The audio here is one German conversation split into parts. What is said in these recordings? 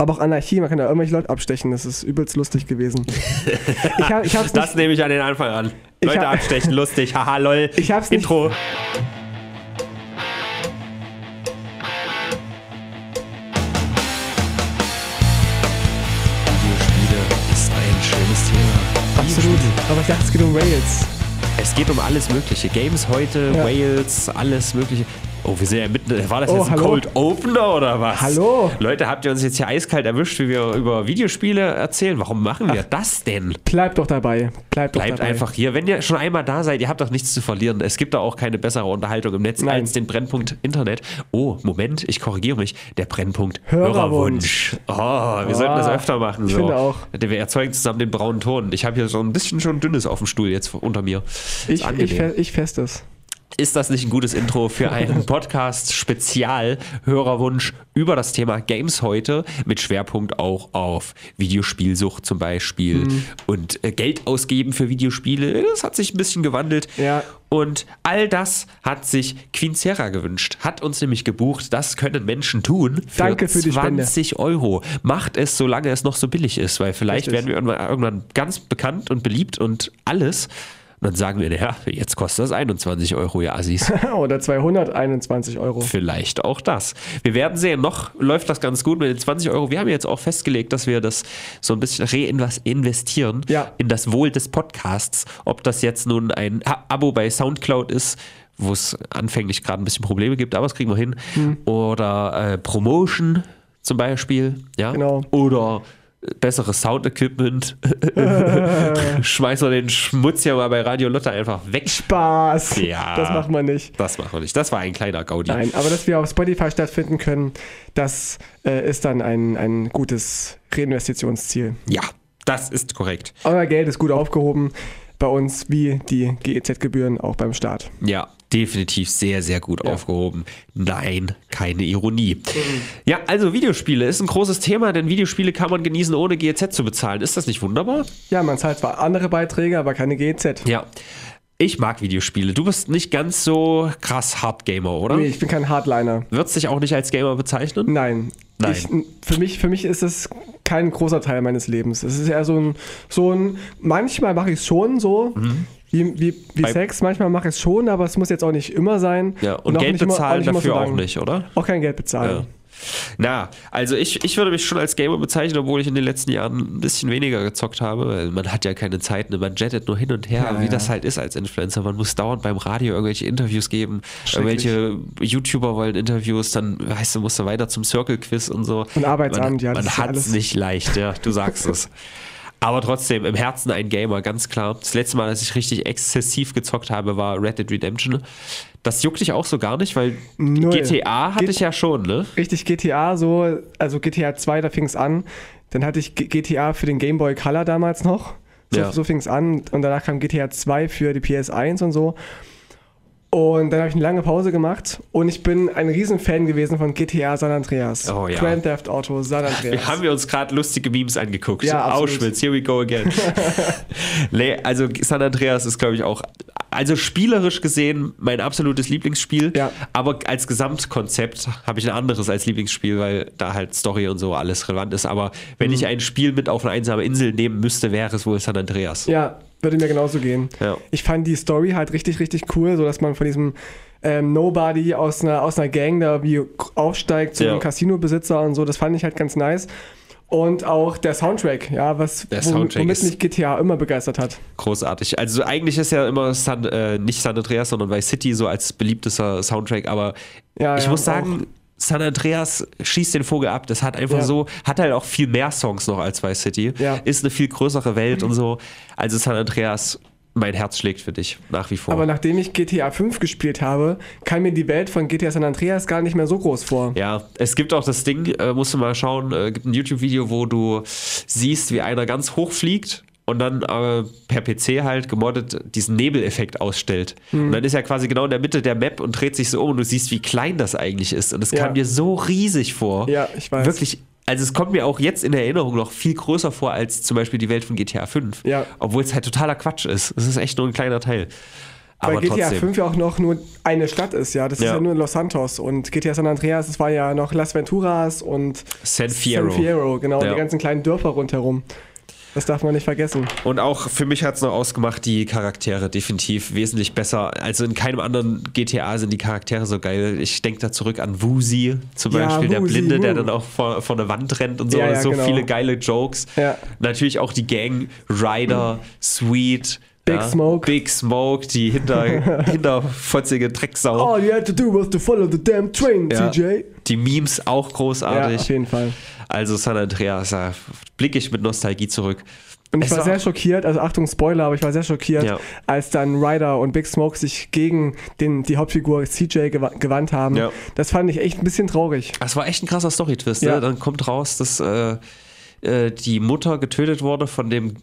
Aber auch Anarchie, man kann da irgendwelche Leute abstechen, das ist übelst lustig gewesen. ich hab, ich hab's das nehme ich an den Anfang an. Leute hab, abstechen, lustig, haha, lol. Ich hab's Intro. Nicht, Absolut. Aber ich dachte, es geht um Rails. Es geht um alles Mögliche. Games heute, ja. Wales, alles Mögliche. Oh, wir sind ja mitten. War das oh, jetzt ein hallo? Cold Opener oder was? Hallo? Leute, habt ihr uns jetzt hier eiskalt erwischt, wie wir über Videospiele erzählen? Warum machen wir Ach, das denn? Bleibt doch dabei. Bleibt, doch Bleibt dabei. einfach hier. Wenn ihr schon einmal da seid, ihr habt doch nichts zu verlieren. Es gibt da auch keine bessere Unterhaltung im Netz Nein. als den Brennpunkt Internet. Oh, Moment, ich korrigiere mich. Der Brennpunkt Hörerwunsch. Oh, wir oh, sollten das öfter machen. Ich so. finde auch. Wir erzeugen zusammen den braunen Ton. Ich habe hier so ein bisschen schon dünnes auf dem Stuhl jetzt unter mir. Ich, ich, ich fest es. Ist das nicht ein gutes Intro für einen Podcast-Spezial Hörerwunsch über das Thema Games heute mit Schwerpunkt auch auf Videospielsucht zum Beispiel mhm. und äh, Geld ausgeben für Videospiele? Das hat sich ein bisschen gewandelt. Ja. Und all das hat sich Queen Sierra gewünscht, hat uns nämlich gebucht, das können Menschen tun für, Danke für 20 Spende. Euro. Macht es, solange es noch so billig ist, weil vielleicht Richtig. werden wir irgendwann ganz bekannt und beliebt und alles. Und dann sagen wir, ja, jetzt kostet das 21 Euro, ihr Assis. Oder 221 Euro. Vielleicht auch das. Wir werden sehen, noch läuft das ganz gut mit den 20 Euro. Wir haben jetzt auch festgelegt, dass wir das so ein bisschen reinvestieren ja. in das Wohl des Podcasts. Ob das jetzt nun ein Abo bei Soundcloud ist, wo es anfänglich gerade ein bisschen Probleme gibt, aber das kriegen wir hin. Hm. Oder äh, Promotion zum Beispiel, ja. Genau. Oder besseres Sound-Equipment. Schmeiß mal den Schmutz ja mal bei Radio Lotte einfach weg. Spaß. Ja. Das macht man nicht. Das macht man nicht. Das war ein kleiner Gaudi. Nein, aber dass wir auf Spotify stattfinden können, das äh, ist dann ein, ein gutes Reinvestitionsziel. Ja, das ist korrekt. Euer Geld ist gut aufgehoben bei uns, wie die GEZ-Gebühren auch beim Staat. Ja, definitiv sehr, sehr gut ja. aufgehoben. Nein, keine Ironie. Mhm. Ja, also Videospiele ist ein großes Thema, denn Videospiele kann man genießen, ohne GEZ zu bezahlen. Ist das nicht wunderbar? Ja, man zahlt zwar andere Beiträge, aber keine GEZ. Ja. Ich mag Videospiele. Du bist nicht ganz so krass Hardgamer, oder? Nee, ich bin kein Hardliner. Würdest dich auch nicht als Gamer bezeichnen? Nein. Nein. Ich, für, mich, für mich ist es kein großer Teil meines Lebens. Es ist eher so ein, so ein manchmal mache ich es schon so, mhm. Wie, wie, wie Sex, manchmal mache ich es schon, aber es muss jetzt auch nicht immer sein. Ja, und, und Geld bezahlen immer, auch dafür so auch nicht, oder? Auch kein Geld bezahlen. Ja. Na, also ich, ich würde mich schon als Gamer bezeichnen, obwohl ich in den letzten Jahren ein bisschen weniger gezockt habe, weil man hat ja keine Zeit, ne? man jettet nur hin und her, ja, wie ja. das halt ist als Influencer. Man muss dauernd beim Radio irgendwelche Interviews geben, irgendwelche YouTuber wollen Interviews, dann weißt du, musst du weiter zum Circle-Quiz und so. Und Arbeitsamt, man, ja. Man hat es nicht leicht, ja, du sagst es. Aber trotzdem, im Herzen ein Gamer, ganz klar. Das letzte Mal, dass ich richtig exzessiv gezockt habe, war Red Dead Redemption. Das juckt dich auch so gar nicht, weil Null. GTA hatte G ich ja schon, ne? Richtig, GTA so, also GTA 2, da fing es an. Dann hatte ich G GTA für den Game Boy Color damals noch. So, ja. so fing es an. Und danach kam GTA 2 für die PS1 und so. Und dann habe ich eine lange Pause gemacht und ich bin ein Riesenfan gewesen von GTA San Andreas. Oh, ja. Grand Theft Auto San Andreas. Wir haben wir uns gerade lustige Memes angeguckt. Ja, Auschwitz, here we go again. nee, also San Andreas ist, glaube ich, auch, also spielerisch gesehen mein absolutes Lieblingsspiel. Ja. Aber als Gesamtkonzept habe ich ein anderes als Lieblingsspiel, weil da halt Story und so alles relevant ist. Aber wenn mhm. ich ein Spiel mit auf eine einsame Insel nehmen müsste, wäre es wohl San Andreas. Ja, würde mir genauso gehen. Ja. Ich fand die Story halt richtig, richtig cool, so dass man von diesem ähm, Nobody aus einer, aus einer Gang da wie aufsteigt zu ja. einem Casino-Besitzer und so. Das fand ich halt ganz nice. Und auch der Soundtrack, ja, was der Soundtrack womit mich GTA immer begeistert hat. Großartig. Also eigentlich ist ja immer San, äh, nicht San Andreas, sondern Vice City so als beliebtester Soundtrack, aber ja, ich ja, muss sagen. San Andreas schießt den Vogel ab. Das hat einfach ja. so, hat halt auch viel mehr Songs noch als Vice City. Ja. Ist eine viel größere Welt mhm. und so. Also San Andreas, mein Herz schlägt für dich nach wie vor. Aber nachdem ich GTA 5 gespielt habe, kam mir die Welt von GTA San Andreas gar nicht mehr so groß vor. Ja, es gibt auch das Ding, äh, musst du mal schauen, äh, gibt ein YouTube-Video, wo du siehst, wie einer ganz hoch fliegt und dann äh, per PC halt gemoddet diesen Nebeleffekt ausstellt. Mhm. Und dann ist er quasi genau in der Mitte der Map und dreht sich so um und du siehst, wie klein das eigentlich ist. Und es ja. kam dir so riesig vor. Ja, ich weiß. Wirklich. Also es kommt mir auch jetzt in der Erinnerung noch viel größer vor als zum Beispiel die Welt von GTA 5. Ja. Obwohl es halt totaler Quatsch ist. Es ist echt nur ein kleiner Teil. Weil Aber GTA trotzdem. 5 ja auch noch nur eine Stadt ist, ja. Das ist Ja. ja nur Los Santos. Und GTA San Andreas, das war ja noch Las Venturas und San Fierro. San Fierro, genau. Ja. Die ganzen kleinen Dörfer rundherum. Das darf man nicht vergessen. Und auch für mich hat es noch ausgemacht, die Charaktere definitiv wesentlich besser. Also in keinem anderen GTA sind die Charaktere so geil. Ich denke da zurück an Woozy zum Ja, Beispiel, der Woozy, Blinde, der Woo. dann auch vor, vor eine Wand rennt und so. Ja, ja, so genau. viele geile Jokes. Natürlich auch die Gang, Ryder, Sweet. Big ja, Smoke. Big Smoke, die hinter, hinterfotzige Drecksau. All you had to do was to follow the damn train, Ja. CJ. Die Memes auch Ja, großartig. auf jeden Fall. also San Andreas, da blicke ich mit Nostalgie zurück. Und ich Es war sehr schockiert, also Achtung Spoiler, aber ich war sehr schockiert, Ja. als dann Ryder und Big Smoke sich gegen den, die Hauptfigur CJ gewa gewandt haben. Ja. Das fand ich echt ein bisschen traurig. Das war echt ein krasser Story-Twist. Ja. Ne? Dann kommt raus, dass äh, äh, die Mutter getötet wurde von dem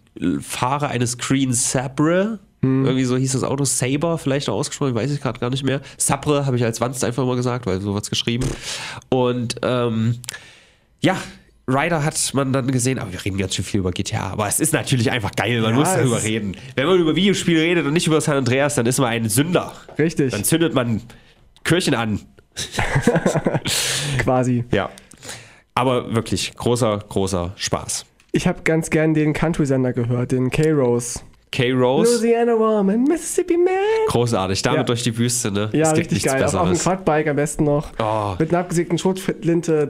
Fahrer eines Green Sabre. Hm. Irgendwie so hieß das Auto. Saber, vielleicht auch ausgesprochen, weiß ich gerade gar nicht mehr. Sabre habe ich als Wanst einfach immer gesagt, weil so wird's geschrieben. Und ähm, ja. Ryder hat man dann gesehen, aber wir reden ganz schön viel über GTA. Aber es ist natürlich einfach geil, man Ja, muss darüber reden. Wenn man über Videospiele redet und nicht über San Andreas, dann ist man ein Sünder. Richtig, Dann zündet man Kirchen an. quasi. Ja. Aber wirklich großer, großer Spaß. Ich habe ganz gern den Country-Sender gehört, den K-Rose. K-Rose, Louisiana Woman, Mississippi Man. großartig. Damit Ja. durch die Wüste, ne? Ja, es gibt richtig nichts geil. Auf, auf dem Besseres. Quadbike am besten noch. Oh. Mit einer abgesägten Schrotflinte.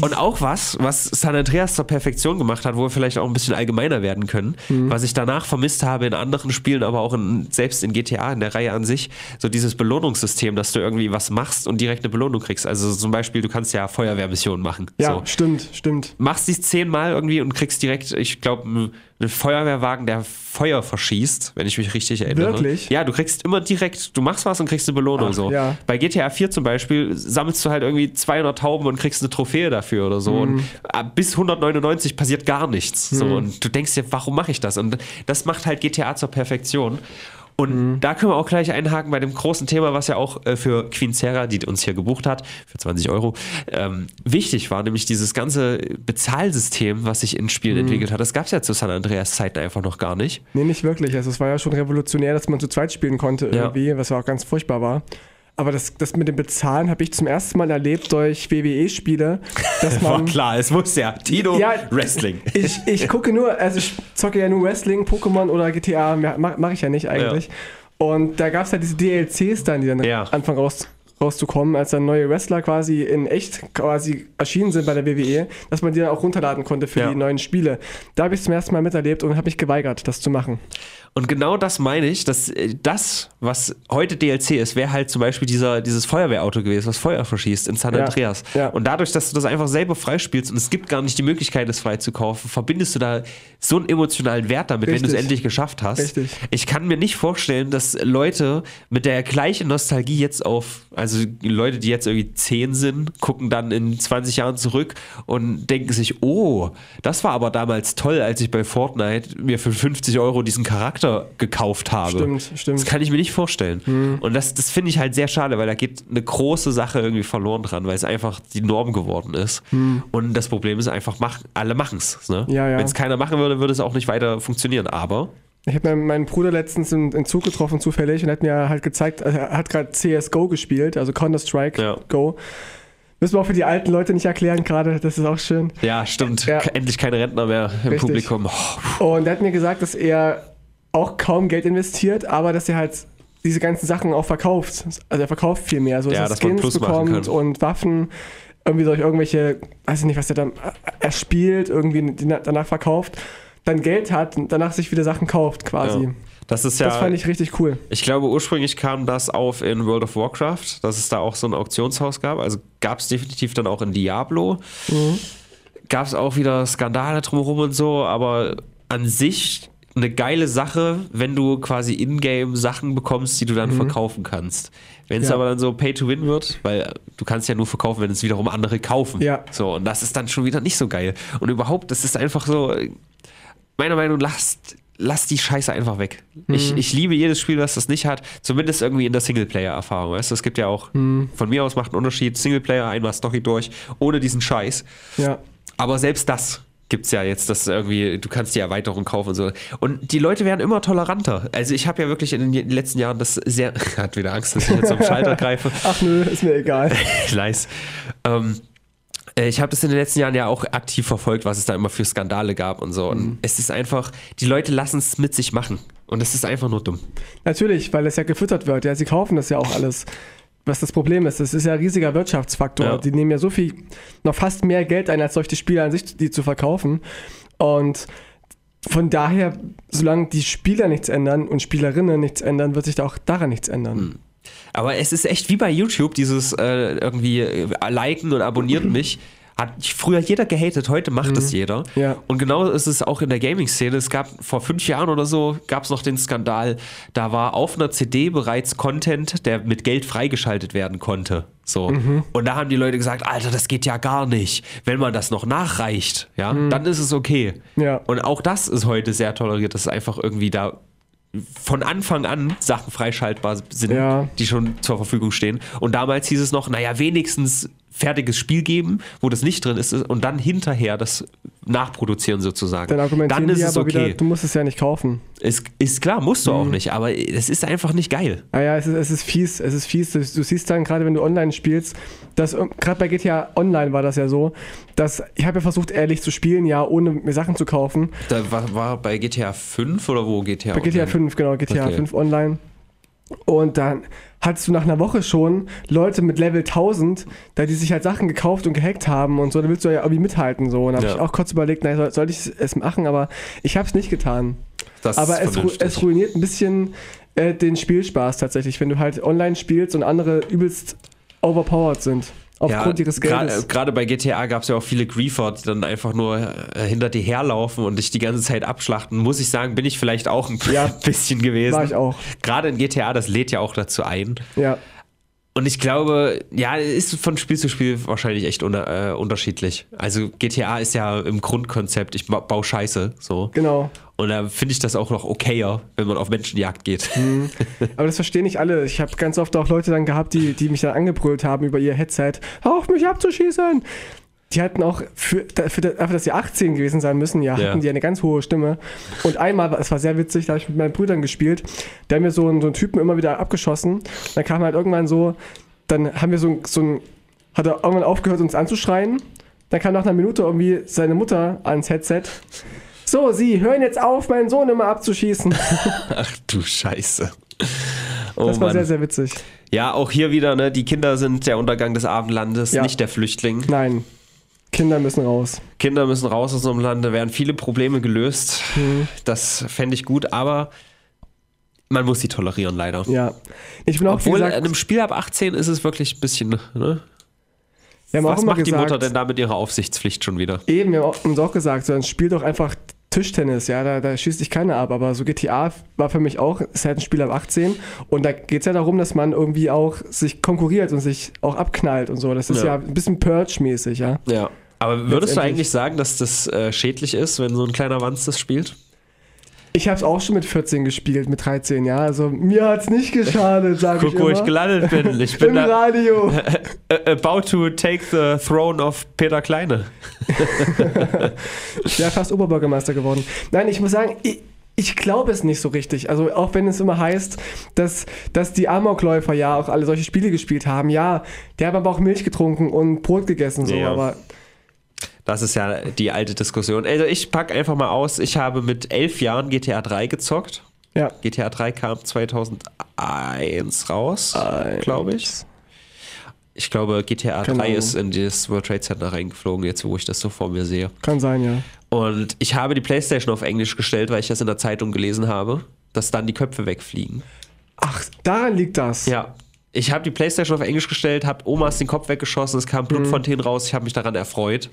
Und auch was, was San Andreas zur Perfektion gemacht hat, wo wir vielleicht auch ein bisschen allgemeiner werden können, Mhm. was ich danach vermisst habe in anderen Spielen, aber auch in, selbst in GTA, in der Reihe an sich, so dieses Belohnungssystem, dass du irgendwie was machst und direkt eine Belohnung kriegst. Also zum Beispiel, du kannst ja Feuerwehrmissionen machen. Ja, So. stimmt, stimmt. machst dies zehnmal irgendwie und kriegst direkt, ich glaube, einen Feuerwehrwagen, der Feuer verschießt, wenn ich mich richtig erinnere. Wirklich? Ja, du kriegst immer direkt, du machst was und kriegst eine Belohnung Ach, so. ja. Bei GTA 4 zum Beispiel sammelst du halt irgendwie 200 Tauben und kriegst eine Trophäe dafür oder so. Mhm. Und äh, bis 199 passiert gar nichts. So. Und du denkst dir, warum mache ich das? Und das macht halt GTA zur Perfektion. Und Mhm. da können wir auch gleich einhaken bei dem großen Thema, was ja auch äh, für Queen Sarah, die uns hier gebucht hat, für 20 Euro, ähm, wichtig war, nämlich dieses ganze Bezahlsystem, was sich in Spielen Mhm. entwickelt hat. Das gab es ja zu San Andreas Zeiten einfach noch gar nicht. Nee, nicht wirklich. Also es war ja schon revolutionär, dass man zu zweit spielen konnte Ja. irgendwie, was ja auch ganz furchtbar war. Aber das, das mit dem Bezahlen habe ich zum ersten Mal erlebt durch WWE-Spiele, dass War klar, es muss ja. Tino, Ja, Wrestling. Ich, ich gucke nur, also ich zocke ja nur Wrestling, Pokémon oder GTA, mache mach ich ja nicht eigentlich. Und da gab es ja diese DLCs dann, die dann Ja. anfangen raus, rauszukommen, als dann neue Wrestler quasi in echt quasi erschienen sind bei der WWE, dass man die dann auch runterladen konnte für Ja. die neuen Spiele. Da habe ich zum ersten Mal miterlebt und habe mich geweigert, das zu machen. Und genau das meine ich, dass äh, das, was heute DLC ist, wäre halt zum Beispiel dieser, dieses Feuerwehrauto gewesen, was Feuer verschießt in San Ja, Andreas. ja. Und dadurch, dass du das einfach selber freispielst und es gibt gar nicht die Möglichkeit, es frei zu kaufen, verbindest du da so einen emotionalen Wert damit, wenn du es Richtig. endlich geschafft hast. Richtig. Ich kann mir nicht vorstellen, dass Leute mit der gleichen Nostalgie jetzt auf, also Leute, die jetzt irgendwie 10 sind, gucken dann in 20 Jahren zurück und denken sich, oh, das war aber damals toll, als ich bei Fortnite mir für 50 Euro diesen Charakter gekauft habe. Stimmt, stimmt. Das kann ich mir nicht vorstellen. Und das, das finde ich halt sehr schade, weil da geht eine große Sache irgendwie verloren dran, weil es einfach die Norm geworden ist. Und das Problem ist einfach, mach, alle machen es. Ne? Ja, ja. Wenn es keiner machen würde, würde es auch nicht weiter funktionieren. Aber Ich habe meinen Bruder letztens in, in Zug getroffen, zufällig, und er hat mir halt gezeigt, also er hat gerade CSGO gespielt, also Counter-Strike Ja. Go. Müssen wir auch für die alten Leute nicht erklären gerade, das ist auch schön. Ja, stimmt. Ja. Endlich keine Rentner mehr im Richtig. Publikum. Oh, Und er hat mir gesagt, dass er auch kaum Geld investiert, aber dass er halt diese ganzen Sachen auch verkauft. Also er verkauft viel mehr, so Ja, dass er Skins Plus bekommt und Waffen, irgendwie durch irgendwelche, weiß ich nicht, was er dann er spielt, irgendwie danach verkauft, dann Geld hat und danach sich wieder Sachen kauft quasi. ja. Das ist ja. Das fand ich richtig cool. Ich glaube, ursprünglich kam das auf in World of Warcraft, dass es da auch so ein Auktionshaus gab. Also gab es definitiv dann auch in Diablo. Gab es auch wieder Skandale drumherum und so, aber an sich eine geile Sache, wenn du quasi in-game Sachen bekommst, die du dann verkaufen kannst. Wenn es Ja. aber dann so Pay-to-Win wird, weil du kannst ja nur verkaufen, wenn es wiederum andere kaufen. Ja. So, und das ist dann schon wieder nicht so geil. Und überhaupt, das ist einfach so, meiner Meinung nach, lasst, lasst die Scheiße einfach weg. Ich, ich liebe jedes Spiel, was das nicht hat, zumindest irgendwie in der Singleplayer-Erfahrung. Weißt du, es gibt ja auch, von mir aus macht einen Unterschied, Singleplayer, einmal Story durch, ohne diesen Scheiß. Ja. Aber selbst das gibt es ja jetzt, dass irgendwie, du kannst die Erweiterung kaufen und so. Und die Leute werden immer toleranter. Also ich habe ja wirklich in den letzten Jahren das sehr, hat wieder Angst, dass ich jetzt am Schalter greife. Ach nö, ist mir egal. nice. Ähm, äh, ich habe das in den letzten Jahren ja auch aktiv verfolgt, was es da immer für Skandale gab und so. Und mhm. es ist einfach, die Leute lassen es mit sich machen. Und es ist einfach nur dumm. Natürlich, weil es ja gefüttert wird. Ja, sie kaufen das ja auch alles. Was das Problem ist, das ist ja ein riesiger Wirtschaftsfaktor. Ja. Die nehmen ja so viel, noch fast mehr Geld ein, als solche Spiele an sich, die zu verkaufen. Und von daher, solange die Spieler nichts ändern und Spielerinnen nichts ändern, wird sich da auch daran nichts ändern. Mhm. Aber es ist echt wie bei YouTube, dieses äh, irgendwie äh, liken und abonniert mich. Hat früher jeder gehatet, heute macht es mhm. jeder. Ja. Und genau ist es auch in der Gaming-Szene. Es gab vor fünf Jahren oder so, gab es noch den Skandal, da war auf einer CD bereits Content, der mit Geld freigeschaltet werden konnte. So. Mhm. Und da haben die Leute gesagt, Alter, das geht ja gar nicht. Wenn man das noch nachreicht, ja, mhm. dann ist es okay. Ja. Und auch das ist heute sehr toleriert, dass es einfach irgendwie da von Anfang an Sachen freischaltbar sind, ja. die schon zur Verfügung stehen. Und damals hieß es noch, naja, wenigstens fertiges Spiel geben, wo das nicht drin ist, und dann hinterher das nachproduzieren sozusagen. Dann, argumentieren dann ist es okay. Wieder, du musst es ja nicht kaufen. Ist, ist klar, musst du mhm. auch nicht, aber es ist einfach nicht geil. Ah ja, es ist, es ist fies, es ist fies. Du, du siehst dann gerade, wenn du online spielst, dass gerade bei GTA Online war das ja so, dass ich habe ja versucht, ehrlich zu spielen, ja, ohne mir Sachen zu kaufen. Da war, war bei GTA 5 oder wo GTA Bei GTA 5, genau, GTA okay. 5 Online. Und dann hattest du nach einer Woche schon Leute mit Level 1000, da die sich halt Sachen gekauft und gehackt haben und so, da willst du ja irgendwie mithalten so. Und da habe ja. ich auch kurz überlegt, nein, soll, soll ich es machen, aber ich habe es nicht getan. Das aber es, es, ruiniert ein bisschen äh, den Spielspaß tatsächlich, wenn du halt online spielst und andere übelst overpowered sind aufgrund ja, ihres Geldes. Gerade bei GTA gab es ja auch viele Griefer, die dann einfach nur äh, hinter dir herlaufen und dich die ganze Zeit abschlachten. Muss ich sagen, bin ich vielleicht auch ein ja, bisschen gewesen. War ich auch. Gerade in GTA, das lädt ja auch dazu ein. Ja. Und ich glaube, ja, ist von Spiel zu Spiel wahrscheinlich echt unter, äh, unterschiedlich. Also GTA ist ja im Grundkonzept, ich baue Scheiße, so. Genau. Und da finde ich das auch noch okayer, wenn man auf Menschenjagd geht. Mhm. Aber das verstehen nicht alle. Ich habe ganz oft auch Leute dann gehabt, die, die mich dann angebrüllt haben über ihr Headset. Hör auf mich abzuschießen! Die hatten auch für, für, dafür, dass sie 18 gewesen sein müssen, ja, hatten ja. die eine ganz hohe Stimme. Und einmal, es war sehr witzig, da habe ich mit meinen Brüdern gespielt, der hat mir so einen, so einen Typen immer wieder abgeschossen. Dann kam halt irgendwann so, dann haben wir so, so ein, hat er irgendwann aufgehört, uns anzuschreien. Dann kam nach einer Minute irgendwie seine Mutter ans Headset so, Sie hören jetzt auf, meinen Sohn immer abzuschießen. Ach du Scheiße. Oh das war Mann. sehr, sehr witzig. Ja, auch hier wieder, ne, die Kinder sind der Untergang des Abendlandes, ja. nicht der Flüchtling. Nein. Kinder müssen raus. Kinder müssen raus aus unserem Land, da werden viele Probleme gelöst. Mhm. Das fände ich gut, aber man muss sie tolerieren, leider. Ja. Ich bin auch Obwohl, gesagt, in einem Spiel ab 18 ist es wirklich ein bisschen, ne? Was macht gesagt, die Mutter denn da mit ihrer Aufsichtspflicht schon wieder? Eben, wir haben uns auch gesagt, so, dann spiel doch einfach Tischtennis, ja, da, da schießt dich keiner ab. Aber so GTA war für mich auch, ist halt ein Spiel ab 18. Und da geht es ja darum, dass man irgendwie auch sich konkurriert und sich auch abknallt und so. Das ist ja, ja ein bisschen Purge-mäßig, ja. Ja. Aber würdest du eigentlich sagen, dass das äh, schädlich ist, wenn so ein kleiner Wanz das spielt? Ich habe es auch schon mit 14 gespielt, mit 13, ja. Also mir hat es nicht geschadet, sage ich Guck, wo ich gelandet bin. Ich bin Im Radio. About to take the throne of Peter Kleine. ja, fast Oberbürgermeister geworden. Nein, ich muss sagen, ich, ich glaube es nicht so richtig. Also auch wenn es immer heißt, dass, dass die Amokläufer ja auch alle solche Spiele gespielt haben. Ja, der hat aber auch Milch getrunken und Brot gegessen, so, ja. aber das ist ja die alte Diskussion. Also ich packe einfach mal aus, ich habe mit elf Jahren GTA 3 gezockt. Ja. GTA 3 kam 2001 raus, glaube ich. Ich glaube, GTA Keine 3 Ahnung. ist in das World Trade Center reingeflogen, jetzt wo ich das so vor mir sehe. Kann sein, ja. Und ich habe die Playstation auf Englisch gestellt, weil ich das in der Zeitung gelesen habe, dass dann die Köpfe wegfliegen. Ach, daran liegt das. Ja. Ich habe die Playstation auf Englisch gestellt, habe Omas den Kopf weggeschossen, es kam Blutfontänen mhm. raus, ich habe mich daran erfreut.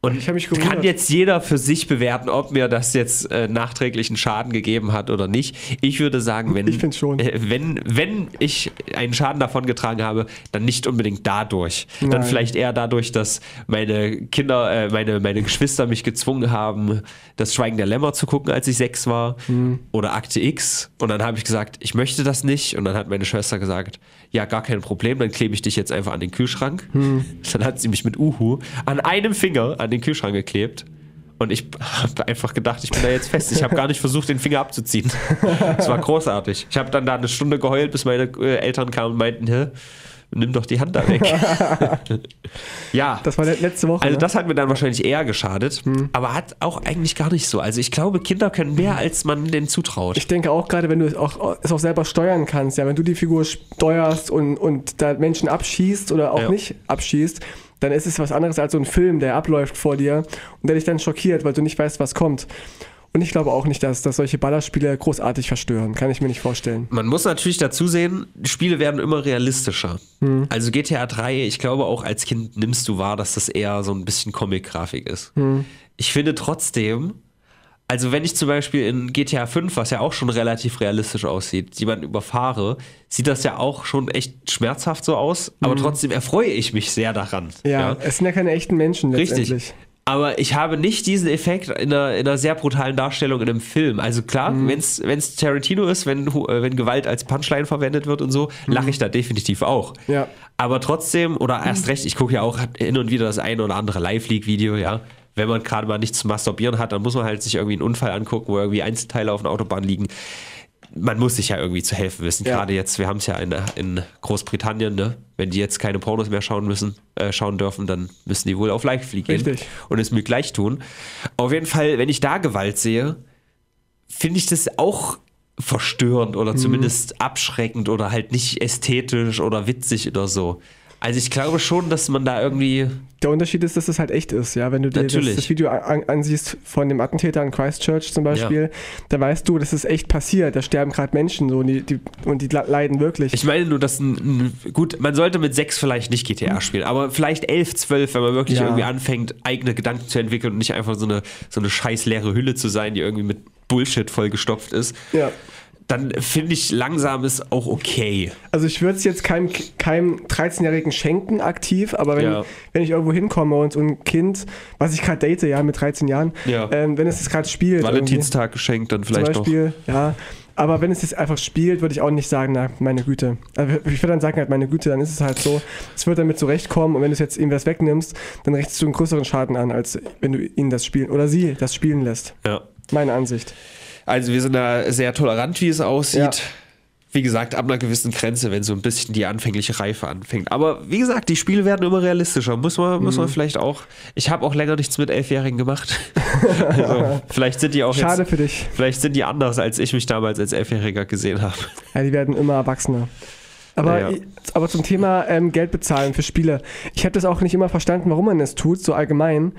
Und ich kann jetzt jeder für sich bewerten, ob mir das jetzt äh, nachträglichen Schaden gegeben hat oder nicht. Ich würde sagen, wenn ich. Äh, wenn, wenn ich einen Schaden davon getragen habe, dann nicht unbedingt dadurch. Nein. Dann vielleicht eher dadurch, dass meine Kinder, äh, meine, meine Geschwister mich gezwungen haben, das Schweigen der Lämmer zu gucken, als ich sechs war. Mhm. Oder Akte X. Und dann habe ich gesagt, ich möchte das nicht. Und dann hat meine Schwester gesagt, ja, gar kein Problem, dann klebe ich dich jetzt einfach an den Kühlschrank. Mhm. Dann hat sie mich mit Uhu an einem Finger an den Kühlschrank geklebt. Und ich habe einfach gedacht, ich bin da jetzt fest. Ich habe gar nicht versucht, den Finger abzuziehen. Das war großartig. Ich habe dann da eine Stunde geheult, bis meine äh, Eltern kamen und meinten, Hä, nimm doch die Hand da weg. ja. Das war letzte Woche. Also, ne? das hat mir dann wahrscheinlich eher geschadet, hm. aber hat auch eigentlich gar nicht so. Also, ich glaube, Kinder können mehr, als man denen zutraut. Ich denke auch gerade, wenn du es auch, es auch selber steuern kannst, ja, wenn du die Figur steuerst und, und da Menschen abschießt oder auch ja. nicht abschießt, dann ist es was anderes als so ein Film, der abläuft vor dir und der dich dann schockiert, weil du nicht weißt, was kommt. Und ich glaube auch nicht, dass, dass solche Ballerspiele großartig verstören. Kann ich mir nicht vorstellen. Man muss natürlich dazu sehen, die Spiele werden immer realistischer. Hm. Also GTA 3, ich glaube auch als Kind nimmst du wahr, dass das eher so ein bisschen Comic-Grafik ist. Hm. Ich finde trotzdem, also wenn ich zum Beispiel in GTA 5, was ja auch schon relativ realistisch aussieht, jemanden überfahre, sieht das ja auch schon echt schmerzhaft so aus, aber mhm. trotzdem erfreue ich mich sehr daran. Ja, ja, es sind ja keine echten Menschen letztendlich. Richtig. Aber ich habe nicht diesen Effekt in einer, in einer sehr brutalen Darstellung in einem Film. Also klar, mhm. wenn es Tarantino ist, wenn, wenn Gewalt als Punchline verwendet wird und so, mhm. lache ich da definitiv auch. Ja. Aber trotzdem, oder erst recht, ich gucke ja auch hin und wieder das eine oder andere Live-League-Video, ja wenn man gerade mal nichts zu masturbieren hat, dann muss man halt sich irgendwie einen Unfall angucken, wo irgendwie Einzelteile auf der Autobahn liegen. Man muss sich ja irgendwie zu helfen wissen. Ja. Gerade jetzt, wir haben es ja in, in Großbritannien, ne? wenn die jetzt keine Pornos mehr schauen müssen, äh, schauen dürfen, dann müssen die wohl auf Live-Flieg gehen Richtig. und es mir gleich tun. Auf jeden Fall, wenn ich da Gewalt sehe, finde ich das auch verstörend oder mhm. zumindest abschreckend oder halt nicht ästhetisch oder witzig oder so. Also ich glaube schon, dass man da irgendwie. Der Unterschied ist, dass es halt echt ist, ja. Wenn du dir das, das, Video an, ansiehst von dem Attentäter in Christchurch zum Beispiel, ja. da weißt du, das ist echt passiert. Da sterben gerade Menschen so und die, die, und die leiden wirklich. Ich meine nur, dass ein, ein, gut, man sollte mit sechs vielleicht nicht GTA spielen, aber vielleicht elf, zwölf, wenn man wirklich ja. irgendwie anfängt, eigene Gedanken zu entwickeln und nicht einfach so eine, so eine scheiß leere Hülle zu sein, die irgendwie mit Bullshit vollgestopft ist. Ja dann finde ich langsam ist auch okay. Also ich würde es jetzt keinem, keinem 13-Jährigen schenken aktiv, aber wenn, ja. wenn ich irgendwo hinkomme und so ein Kind, was ich gerade date, ja, mit 13 Jahren, ja. ähm, wenn es es gerade spielt. Valentinstag geschenkt, dann vielleicht zum Beispiel, noch. Ja, aber wenn es jetzt einfach spielt, würde ich auch nicht sagen, na, meine Güte. Also ich würde dann sagen, halt, meine Güte, dann ist es halt so. Es wird damit zurechtkommen und wenn du es jetzt ihm was wegnimmst, dann richtest du einen größeren Schaden an, als wenn du ihn das spielen oder sie das spielen lässt. Ja. Meine Ansicht. Also wir sind da sehr tolerant, wie es aussieht. Ja. Wie gesagt, ab einer gewissen Grenze, wenn so ein bisschen die anfängliche Reife anfängt. Aber wie gesagt, die Spiele werden immer realistischer. Muss man, mhm. muss man vielleicht auch. Ich habe auch länger nichts mit Elfjährigen gemacht. also, vielleicht sind die auch Schade jetzt, für dich. Vielleicht sind die anders, als ich mich damals als Elfjähriger gesehen habe. Ja, die werden immer erwachsener. Aber, ja, ja. aber zum Thema ähm, Geld bezahlen für Spiele. Ich habe das auch nicht immer verstanden, warum man das tut, so allgemein.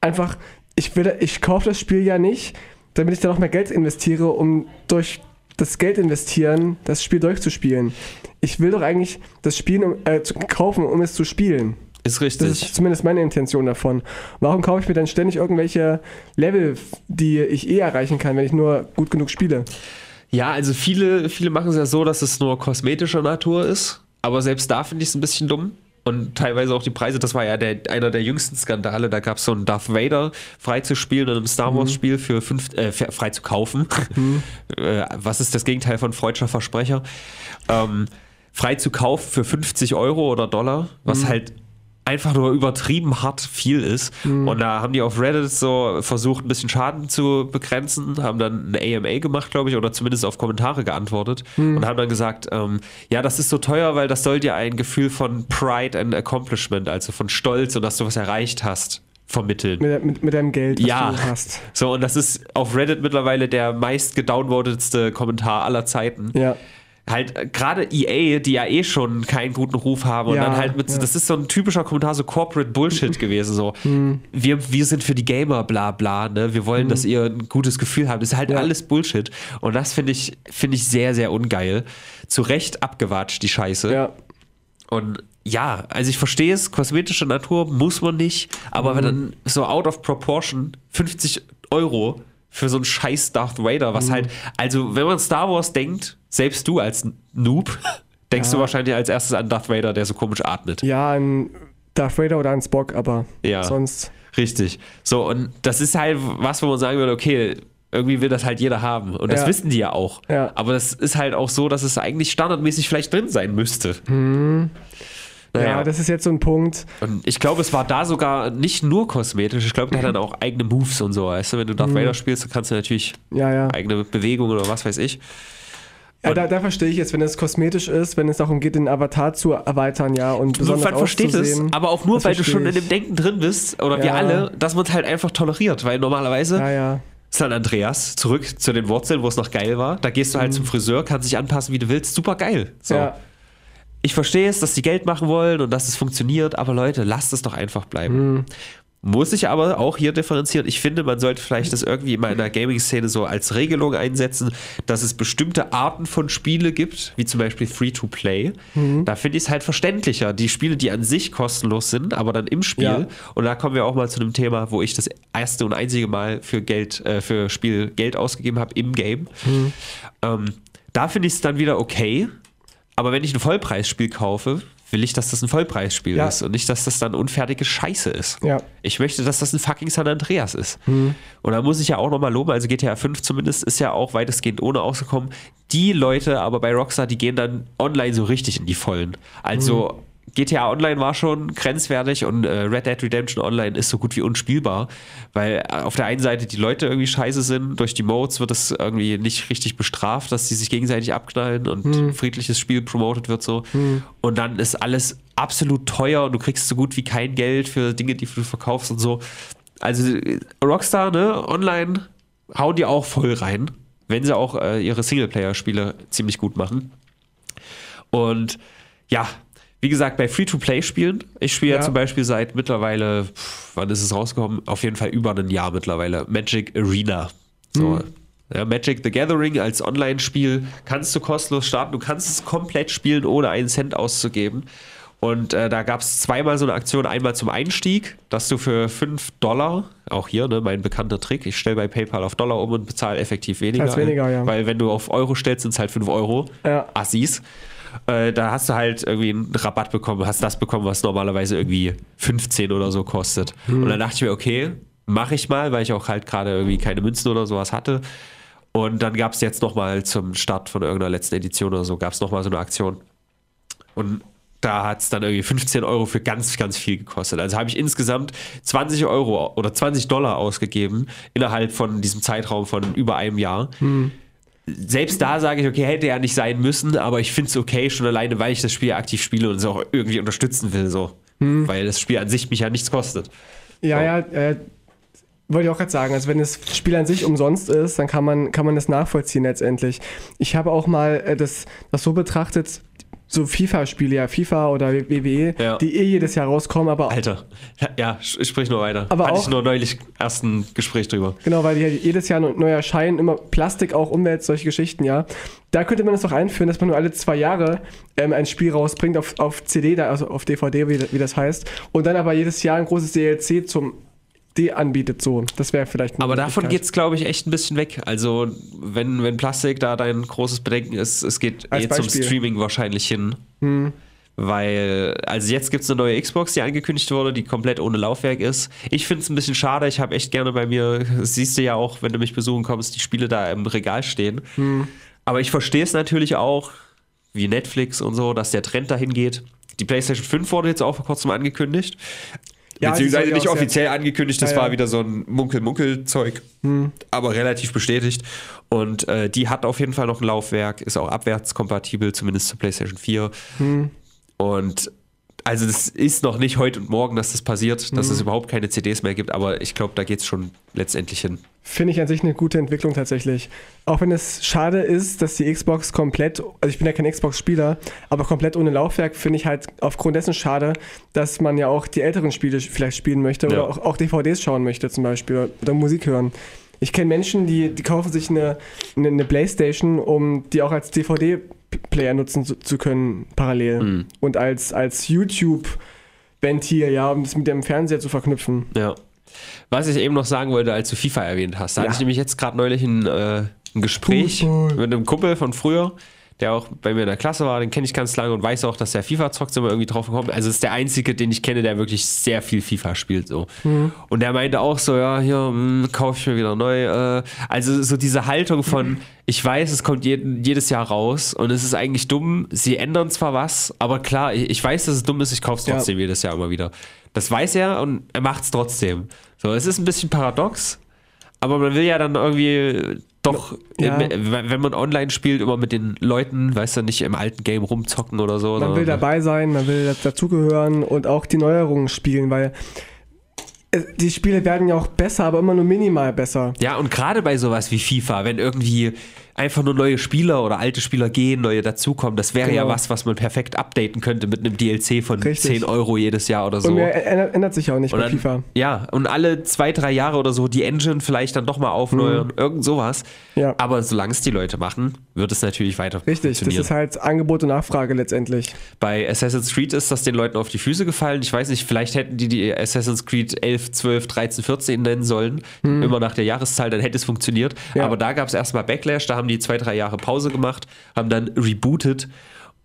Einfach, ich, will, ich kaufe das Spiel ja nicht, damit ich dann noch mehr Geld investiere, um durch das Geld investieren, das Spiel durchzuspielen. Ich will doch eigentlich das Spiel um, äh, kaufen, um es zu spielen. Ist richtig. Das ist zumindest meine Intention davon. Warum kaufe ich mir dann ständig irgendwelche Level, die ich eh erreichen kann, wenn ich nur gut genug spiele? Ja, also viele, viele machen es ja so, dass es nur kosmetischer Natur ist. Aber selbst da finde ich es ein bisschen dumm und teilweise auch die Preise. Das war ja der, einer der jüngsten Skandale. Da gab es so einen Darth Vader frei zu spielen in einem Star Wars Spiel für fünf, äh, frei zu kaufen. Mhm. Äh, was ist das Gegenteil von freudscher Versprecher? Ähm, frei zu kaufen für 50 Euro oder Dollar, was mhm. halt einfach nur übertrieben hart viel ist. Mhm. Und da haben die auf Reddit so versucht, ein bisschen Schaden zu begrenzen, haben dann eine AMA gemacht, glaube ich, oder zumindest auf Kommentare geantwortet mhm. und haben dann gesagt, ähm, ja, das ist so teuer, weil das soll dir ein Gefühl von Pride and Accomplishment, also von Stolz und dass du was erreicht hast, vermitteln. Mit, mit, mit deinem Geld, was ja. du hast. So, und das ist auf Reddit mittlerweile der meist gedownvotetste Kommentar aller Zeiten. Ja halt äh, gerade EA, die ja eh schon keinen guten Ruf haben und ja, dann halt mit, ja. das ist so ein typischer Kommentar, so Corporate Bullshit gewesen, so, mhm. wir, wir sind für die Gamer, bla bla, ne, wir wollen, mhm. dass ihr ein gutes Gefühl habt, das ist halt ja. alles Bullshit und das finde ich, finde ich sehr, sehr ungeil. Zu Recht abgewatscht, die Scheiße. Ja. Und ja, also ich verstehe es, kosmetische Natur muss man nicht, aber mhm. wenn dann so out of proportion 50 Euro für so einen scheiß Darth Vader, was mhm. halt, also wenn man Star Wars denkt, selbst du als Noob, denkst ja. du wahrscheinlich als erstes an Darth Vader, der so komisch atmet. Ja, an Darth Vader oder an Spock, aber ja. sonst. Richtig. So, und das ist halt was, wo man sagen würde, okay, irgendwie will das halt jeder haben. Und das ja. wissen die ja auch. Ja. Aber das ist halt auch so, dass es eigentlich standardmäßig vielleicht drin sein müsste. Mhm. Naja. Ja, das ist jetzt so ein Punkt. Und ich glaube, es war da sogar nicht nur kosmetisch. Ich glaube, der hat dann auch eigene Moves und so. Weißt du, wenn du Darth mhm. Vader spielst, dann kannst du natürlich ja, ja. eigene Bewegungen oder was weiß ich. Ja, da, da, verstehe ich jetzt, wenn es kosmetisch ist, wenn es darum geht, den Avatar zu erweitern, ja, und besonders Man versteht es, aber auch nur, weil du schon in dem Denken drin bist, oder ja. wir alle, dass man es halt einfach toleriert, weil normalerweise ja, ja. San Andreas, zurück zu den Wurzeln, wo es noch geil war, da gehst du halt mhm. zum Friseur, kannst dich anpassen, wie du willst, super geil. So. Ja. Ich verstehe es, dass die Geld machen wollen und dass es funktioniert, aber Leute, lasst es doch einfach bleiben. Mhm. Muss ich aber auch hier differenzieren. Ich finde, man sollte vielleicht das irgendwie mal in der Gaming-Szene so als Regelung einsetzen, dass es bestimmte Arten von Spiele gibt, wie zum Beispiel Free-to-Play. Mhm. Da finde ich es halt verständlicher. Die Spiele, die an sich kostenlos sind, aber dann im Spiel. Ja. Und da kommen wir auch mal zu einem Thema, wo ich das erste und einzige Mal für Geld, äh, für Spiel Geld ausgegeben habe im Game. Mhm. Ähm, da finde ich es dann wieder okay. Aber wenn ich ein Vollpreisspiel kaufe, will ich, dass das ein Vollpreisspiel ja. ist und nicht, dass das dann unfertige Scheiße ist. Ja. Ich möchte, dass das ein fucking San Andreas ist. Mhm. Und da muss ich ja auch nochmal loben, also GTA 5 zumindest ist ja auch weitestgehend ohne ausgekommen. Die Leute aber bei Rockstar, die gehen dann online so richtig in die Vollen. Also mhm GTA Online war schon grenzwertig und äh, Red Dead Redemption Online ist so gut wie unspielbar, weil äh, auf der einen Seite die Leute irgendwie scheiße sind, durch die Modes wird es irgendwie nicht richtig bestraft, dass sie sich gegenseitig abknallen und hm. friedliches Spiel promotet wird so. Hm. Und dann ist alles absolut teuer und du kriegst so gut wie kein Geld für Dinge, die du verkaufst und so. Also Rockstar, ne, online hauen die auch voll rein, wenn sie auch äh, ihre Singleplayer-Spiele ziemlich gut machen. Und ja, wie gesagt, bei Free-to-Play-Spielen, ich spiele ja. ja. zum Beispiel seit mittlerweile, pff, wann ist es rausgekommen? Auf jeden Fall über ein Jahr mittlerweile. Magic Arena. So. Mhm. Ja, Magic the Gathering als Online-Spiel kannst du kostenlos starten. Du kannst es komplett spielen, ohne einen Cent auszugeben. Und äh, da gab es zweimal so eine Aktion. Einmal zum Einstieg, dass du für 5 Dollar, auch hier, ne, mein bekannter Trick, ich stelle bei PayPal auf Dollar um und bezahle effektiv weniger. Weniger, ja. Weil wenn du auf Euro stellst, sind es halt 5 Euro. Ja. Assis. Äh, da hast du halt irgendwie einen Rabatt bekommen, hast das bekommen, was normalerweise irgendwie 15 oder so kostet. Mhm. Und dann dachte ich mir, okay, mache ich mal, weil ich auch halt gerade irgendwie keine Münzen oder sowas hatte. Und dann gab es jetzt nochmal zum Start von irgendeiner letzten Edition oder so, gab es nochmal so eine Aktion. Und da hat es dann irgendwie 15 Euro für ganz, ganz viel gekostet. Also habe ich insgesamt 20 Euro oder 20 Dollar ausgegeben innerhalb von diesem Zeitraum von über einem Jahr. Hm selbst da sage ich, okay, hätte ja nicht sein müssen, aber ich finde es okay, schon alleine, weil ich das Spiel aktiv spiele und es auch irgendwie unterstützen will, so. Hm. Weil das Spiel an sich mich ja nichts kostet. Ja, so. ja, äh, wollte ich auch gerade sagen, also wenn das Spiel an sich umsonst ist, dann kann man, kann man das nachvollziehen letztendlich. Ich habe auch mal äh, das, das so betrachtet, so FIFA-Spiele, ja, FIFA oder WWE, ja. die eh jedes Jahr rauskommen, aber. Alter, ja, sprich nur weiter. Aber Hatte auch, ich nur neulich erst ein Gespräch drüber. Genau, weil die halt jedes Jahr neu erscheinen, immer Plastik, auch Umwelt, solche Geschichten, ja. Da könnte man es doch einführen, dass man nur alle zwei Jahre ähm, ein Spiel rausbringt auf, auf CD, also auf DVD, wie, wie das heißt, und dann aber jedes Jahr ein großes DLC zum die anbietet. So, das wäre vielleicht. Aber davon geht es, glaube ich, echt ein bisschen weg. Also, wenn, wenn Plastik da dein großes Bedenken ist, es geht eh zum Streaming wahrscheinlich hin. Hm. Weil, also jetzt gibt es eine neue Xbox, die angekündigt wurde, die komplett ohne Laufwerk ist. Ich finde es ein bisschen schade. Ich habe echt gerne bei mir, siehst du ja auch, wenn du mich besuchen kommst, die Spiele da im Regal stehen. Hm. Aber ich verstehe es natürlich auch, wie Netflix und so, dass der Trend dahin geht. Die PlayStation 5 wurde jetzt auch vor kurzem angekündigt. Ja, Beziehungsweise nicht offiziell angekündigt, das ja, ja. war wieder so ein Munkel-Munkel-Zeug, hm. aber relativ bestätigt. Und äh, die hat auf jeden Fall noch ein Laufwerk, ist auch abwärtskompatibel, zumindest zur PlayStation 4. Hm. Und also das ist noch nicht heute und morgen, dass das passiert, dass mhm. es überhaupt keine CDs mehr gibt, aber ich glaube, da geht es schon letztendlich hin. Finde ich an sich eine gute Entwicklung tatsächlich. Auch wenn es schade ist, dass die Xbox komplett, also ich bin ja kein Xbox-Spieler, aber komplett ohne Laufwerk finde ich halt aufgrund dessen schade, dass man ja auch die älteren Spiele vielleicht spielen möchte ja. oder auch, auch, DVDs schauen möchte zum Beispiel oder Musik hören. Ich kenne Menschen, die, die kaufen sich eine, eine, eine Playstation, um die auch als DVD Player nutzen zu, zu können, parallel. Mhm. Und als, als YouTube-Ventil, ja, um das mit dem Fernseher zu verknüpfen. Ja. Was ich eben noch sagen wollte, als du FIFA erwähnt hast, da ja. hatte ich nämlich jetzt gerade neulich ein, äh, ein Gespräch Fußball. mit einem Kumpel von früher, der auch bei mir in der Klasse war, den kenne ich ganz lange und weiß auch, dass der FIFA zockt, sind wir irgendwie drauf gekommen. Also ist der einzige, den ich kenne, der wirklich sehr viel FIFA spielt. So. Mhm. Und der meinte auch so, ja, hier, hm, kaufe ich mir wieder neu. Äh. Also so diese Haltung von, ich weiß, es kommt jeden, jedes Jahr raus und es ist eigentlich dumm. Sie ändern zwar was, aber klar, ich, ich weiß, dass es dumm ist, ich kaufe es trotzdem ja. jedes Jahr immer wieder. Das weiß er und er macht es trotzdem. So, es ist ein bisschen paradox, aber man will ja dann irgendwie doch, ja. wenn man online spielt, immer mit den Leuten, weißt du, nicht im alten Game rumzocken oder so. Man will dabei sein, man will dazugehören und auch die Neuerungen spielen, weil die Spiele werden ja auch besser, aber immer nur minimal besser. Ja, und gerade bei sowas wie FIFA, wenn irgendwie einfach nur neue Spieler oder alte Spieler gehen, neue dazukommen. Das wäre genau. ja was, was man perfekt updaten könnte mit einem DLC von Richtig. 10 Euro jedes Jahr oder so. Und mehr ändert sich auch nicht und bei FIFA. Ja, und alle zwei, drei Jahre oder so die Engine vielleicht dann doch mal aufneuern, mhm. irgend sowas. Ja. Aber solange es die Leute machen, wird es natürlich weiter Richtig, das ist halt Angebot und Nachfrage letztendlich. Bei Assassin's Creed ist das den Leuten auf die Füße gefallen. Ich weiß nicht, vielleicht hätten die die Assassin's Creed 11, 12, 13, 14 nennen sollen. Mhm. Immer nach der Jahreszahl, dann hätte es funktioniert. Ja. Aber da gab es erstmal Backlash, da haben die zwei, drei Jahre Pause gemacht, haben dann rebootet.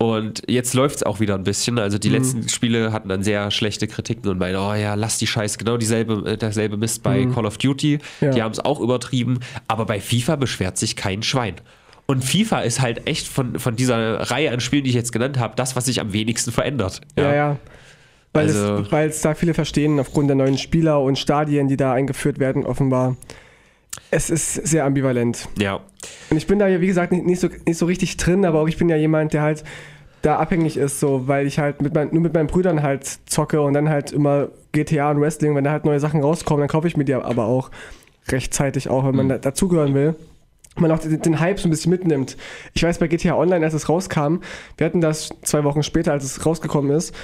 Und jetzt läuft es auch wieder ein bisschen. Also die mhm. letzten Spiele hatten dann sehr schlechte Kritiken und meinen, oh ja, lass die Scheiße. Genau dieselbe, äh, derselbe Mist bei mhm. Call of Duty. Ja. Die haben es auch übertrieben. Aber bei FIFA beschwert sich kein Schwein. Und FIFA ist halt echt von, von dieser Reihe an Spielen, die ich jetzt genannt habe, das, was sich am wenigsten verändert. Ja, ja. ja. Weil, also, es da viele verstehen, aufgrund der neuen Spieler und Stadien, die da eingeführt werden, offenbar. Es ist sehr ambivalent. Ja. Und ich bin da ja, wie gesagt, nicht, nicht, so, nicht so richtig drin, aber auch ich bin ja jemand, der halt da abhängig ist, so, weil ich halt mit mein, nur mit meinen Brüdern halt zocke und dann halt immer GTA und Wrestling, wenn da halt neue Sachen rauskommen, dann kaufe ich mir die aber auch rechtzeitig auch, wenn man mhm. dazugehören will. Man auch den, den, Hype so ein bisschen mitnimmt. Ich weiß bei GTA Online, als es rauskam, wir hatten das zwei Wochen später, als es rausgekommen ist,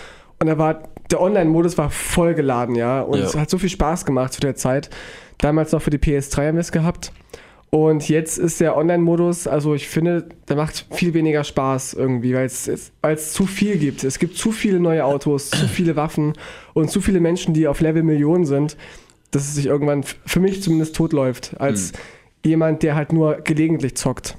und da war der Online-Modus war voll geladen, ja, und ja. es hat so viel Spaß gemacht zu der Zeit. Damals noch für die PS3 haben wir es gehabt. Und jetzt ist der Online-Modus, also ich finde, der macht viel weniger Spaß irgendwie, weil es zu viel gibt. Es gibt zu viele neue Autos, zu viele Waffen und zu viele Menschen, die auf Level Millionen sind, dass es sich irgendwann für mich zumindest totläuft, als mhm. jemand, der halt nur gelegentlich zockt.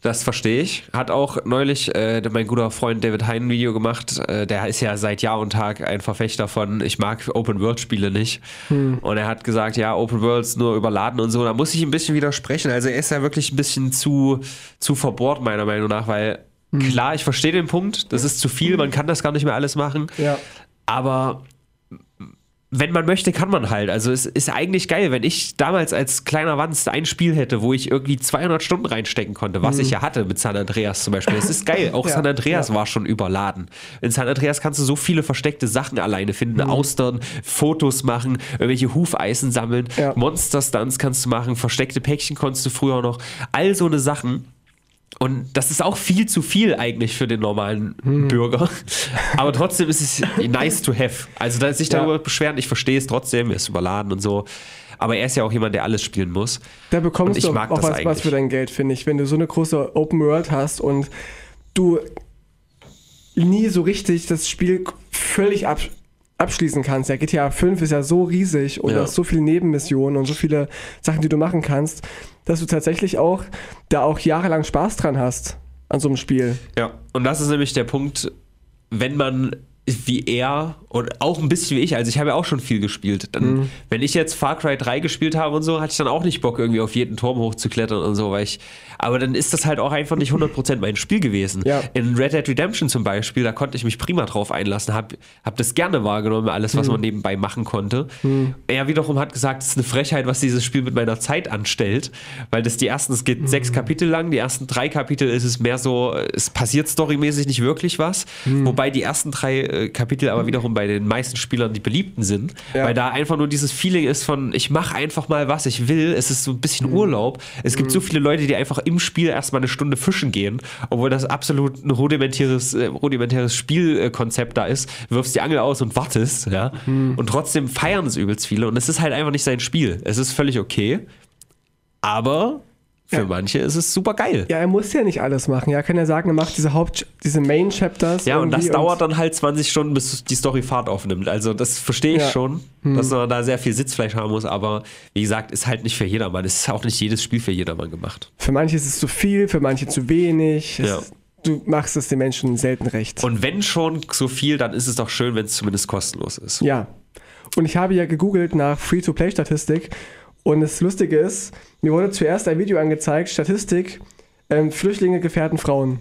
Das verstehe ich. Hat auch neulich äh, mein guter Freund David Hein ein Video gemacht. Äh, der ist ja seit Jahr und Tag ein Verfechter von, ich mag Open-World-Spiele nicht. Hm. Und er hat gesagt, ja, Open Worlds nur überladen und so. Da muss ich ein bisschen widersprechen. Also er ist ja wirklich ein bisschen zu, zu verbohrt, meiner Meinung nach, weil hm. klar, ich verstehe den Punkt. Das ist zu viel, man kann das gar nicht mehr alles machen. Ja. Aber wenn man möchte, kann man halt. Also es ist eigentlich geil, wenn ich damals als kleiner Wanst ein Spiel hätte, wo ich irgendwie 200 Stunden reinstecken konnte, was mhm. ich ja hatte mit San Andreas zum Beispiel. Es ist geil. Auch ja, San Andreas ja. war schon überladen. In San Andreas kannst du so viele versteckte Sachen alleine finden. Mhm. Austern, Fotos machen, irgendwelche Hufeisen sammeln, ja. Monster-Stunts kannst du machen, versteckte Päckchen konntest du früher noch. All so eine Sachen und das ist auch viel zu viel eigentlich für den normalen hm. Bürger. Aber trotzdem ist es nice to have. Also da sich darüber ja. beschweren, ich verstehe es trotzdem, er ist überladen und so. Aber er ist ja auch jemand, der alles spielen muss. Da bekommst du auch was, was, für dein Geld, finde ich. Wenn du so eine große Open World hast und du nie so richtig das Spiel völlig ab, abschließen kannst. Ja, GTA 5 ist ja so riesig und ja. hast so viele Nebenmissionen und so viele Sachen, die du machen kannst dass du tatsächlich auch da auch jahrelang Spaß dran hast an so einem Spiel. Ja, und das ist nämlich der Punkt, wenn man wie er und auch ein bisschen wie ich, also ich habe ja auch schon viel gespielt. Dann, mhm. Wenn ich jetzt Far Cry 3 gespielt habe und so, hatte ich dann auch nicht Bock, irgendwie auf jeden Turm hochzuklettern und so, weil ich, aber dann ist das halt auch einfach nicht 100% mein Spiel gewesen. Ja. In Red Dead Redemption zum Beispiel, da konnte ich mich prima drauf einlassen, habe hab das gerne wahrgenommen, alles, was mhm. man nebenbei machen konnte. Mhm. Er wiederum hat gesagt, es ist eine Frechheit, was dieses Spiel mit meiner Zeit anstellt, weil das die ersten, es geht mhm. sechs Kapitel lang, die ersten drei Kapitel ist es mehr so, es passiert storymäßig nicht wirklich was, mhm. wobei die ersten drei äh, Kapitel aber wiederum bei den meisten Spielern die beliebten sind, ja. weil da einfach nur dieses Feeling ist von, ich mache einfach mal, was ich will. Es ist so ein bisschen mhm. Urlaub. Es gibt mhm. so viele Leute, die einfach im Spiel erstmal eine Stunde fischen gehen, obwohl das absolut ein rudimentäres, äh, rudimentäres Spielkonzept da ist. Wirfst die Angel aus und wartest, ja. Mhm. Und trotzdem feiern es übelst viele und es ist halt einfach nicht sein Spiel. Es ist völlig okay. Aber Für Ja. manche ist es super geil. Ja, er muss ja nicht alles machen. Ja, er kann ja sagen, er macht diese Haupt, diese Main-Chapters. Ja, und das dauert dann halt 20 Stunden, bis die Story Fahrt aufnimmt. Also das verstehe ich Ja. schon, dass man da sehr viel Sitzfleisch haben muss, aber wie gesagt, ist halt nicht für jedermann. Es ist auch nicht jedes Spiel für jedermann gemacht. Für manche ist es zu viel, für manche zu wenig. Es, Ja. Du machst es den Menschen selten recht. Und wenn schon so viel, dann ist es doch schön, wenn es zumindest kostenlos ist. Ja. Und ich habe ja gegoogelt nach Free-to-Play-Statistik. Und das Lustige ist, mir wurde zuerst ein Video angezeigt, Statistik, ähm, Flüchtlinge gefährden Frauen.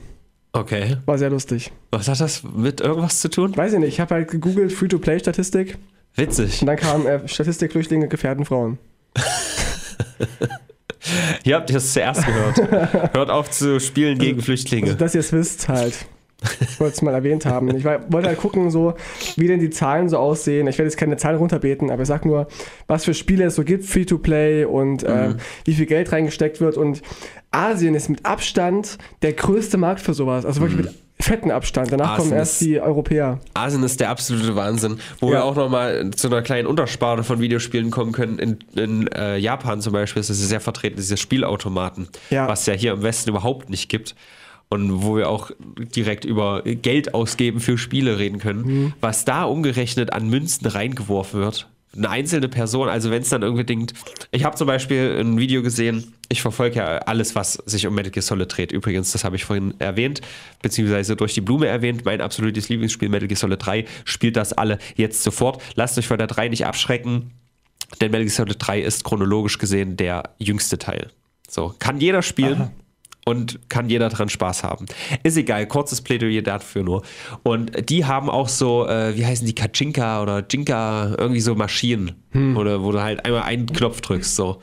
Okay. War sehr lustig. Was hat das mit irgendwas zu tun? Weiß ich nicht, ich habe halt gegoogelt Free-to-Play-Statistik Witzig. und dann kam äh, Statistik, Flüchtlinge gefährden Frauen. Hier habt ihr es zuerst gehört. Hört auf zu spielen gegen Also, Flüchtlinge. dass ihr es wisst halt. Ich wollte es mal erwähnt haben. Ich war- wollte halt gucken, so, wie denn die Zahlen so aussehen. Ich werde jetzt keine Zahlen runterbeten, aber ich sag nur, was für Spiele es so gibt, Free-to-Play und ähm, wie viel Geld reingesteckt wird. Und Asien ist mit Abstand der größte Markt für sowas. Also wirklich mit fetten Abstand. Danach Asien kommen erst die Europäer. Asien ist der absolute Wahnsinn. Wo Ja. wir auch nochmal zu einer kleinen Untersparte von Videospielen kommen können. In, in äh, Japan zum Beispiel ist es sehr vertreten, diese Spielautomaten, Ja. was ja hier im Westen überhaupt nicht gibt. Und wo wir auch direkt über Geld ausgeben für Spiele reden können. Mhm. Was da umgerechnet an Münzen reingeworfen wird. Eine einzelne Person, also wenn es dann irgendwie denkt, ich habe zum Beispiel ein Video gesehen, ich verfolge ja alles, was sich um Metal Gear Solid dreht. Übrigens, das habe ich vorhin erwähnt, beziehungsweise durch die Blume erwähnt. Mein absolutes Lieblingsspiel Metal Gear Solid 3 spielt das alle jetzt sofort. Lasst euch von der 3 nicht abschrecken, denn Metal Gear Solid 3 ist chronologisch gesehen der jüngste Teil. So, kann jeder spielen. Und kann jeder dran Spaß haben. Ist egal, kurzes Plädoyer dafür nur. Und die haben auch so, äh, wie heißen die, Kachinka oder Jinka, irgendwie so Maschinen. Oder wo du halt einmal einen Knopf drückst, so.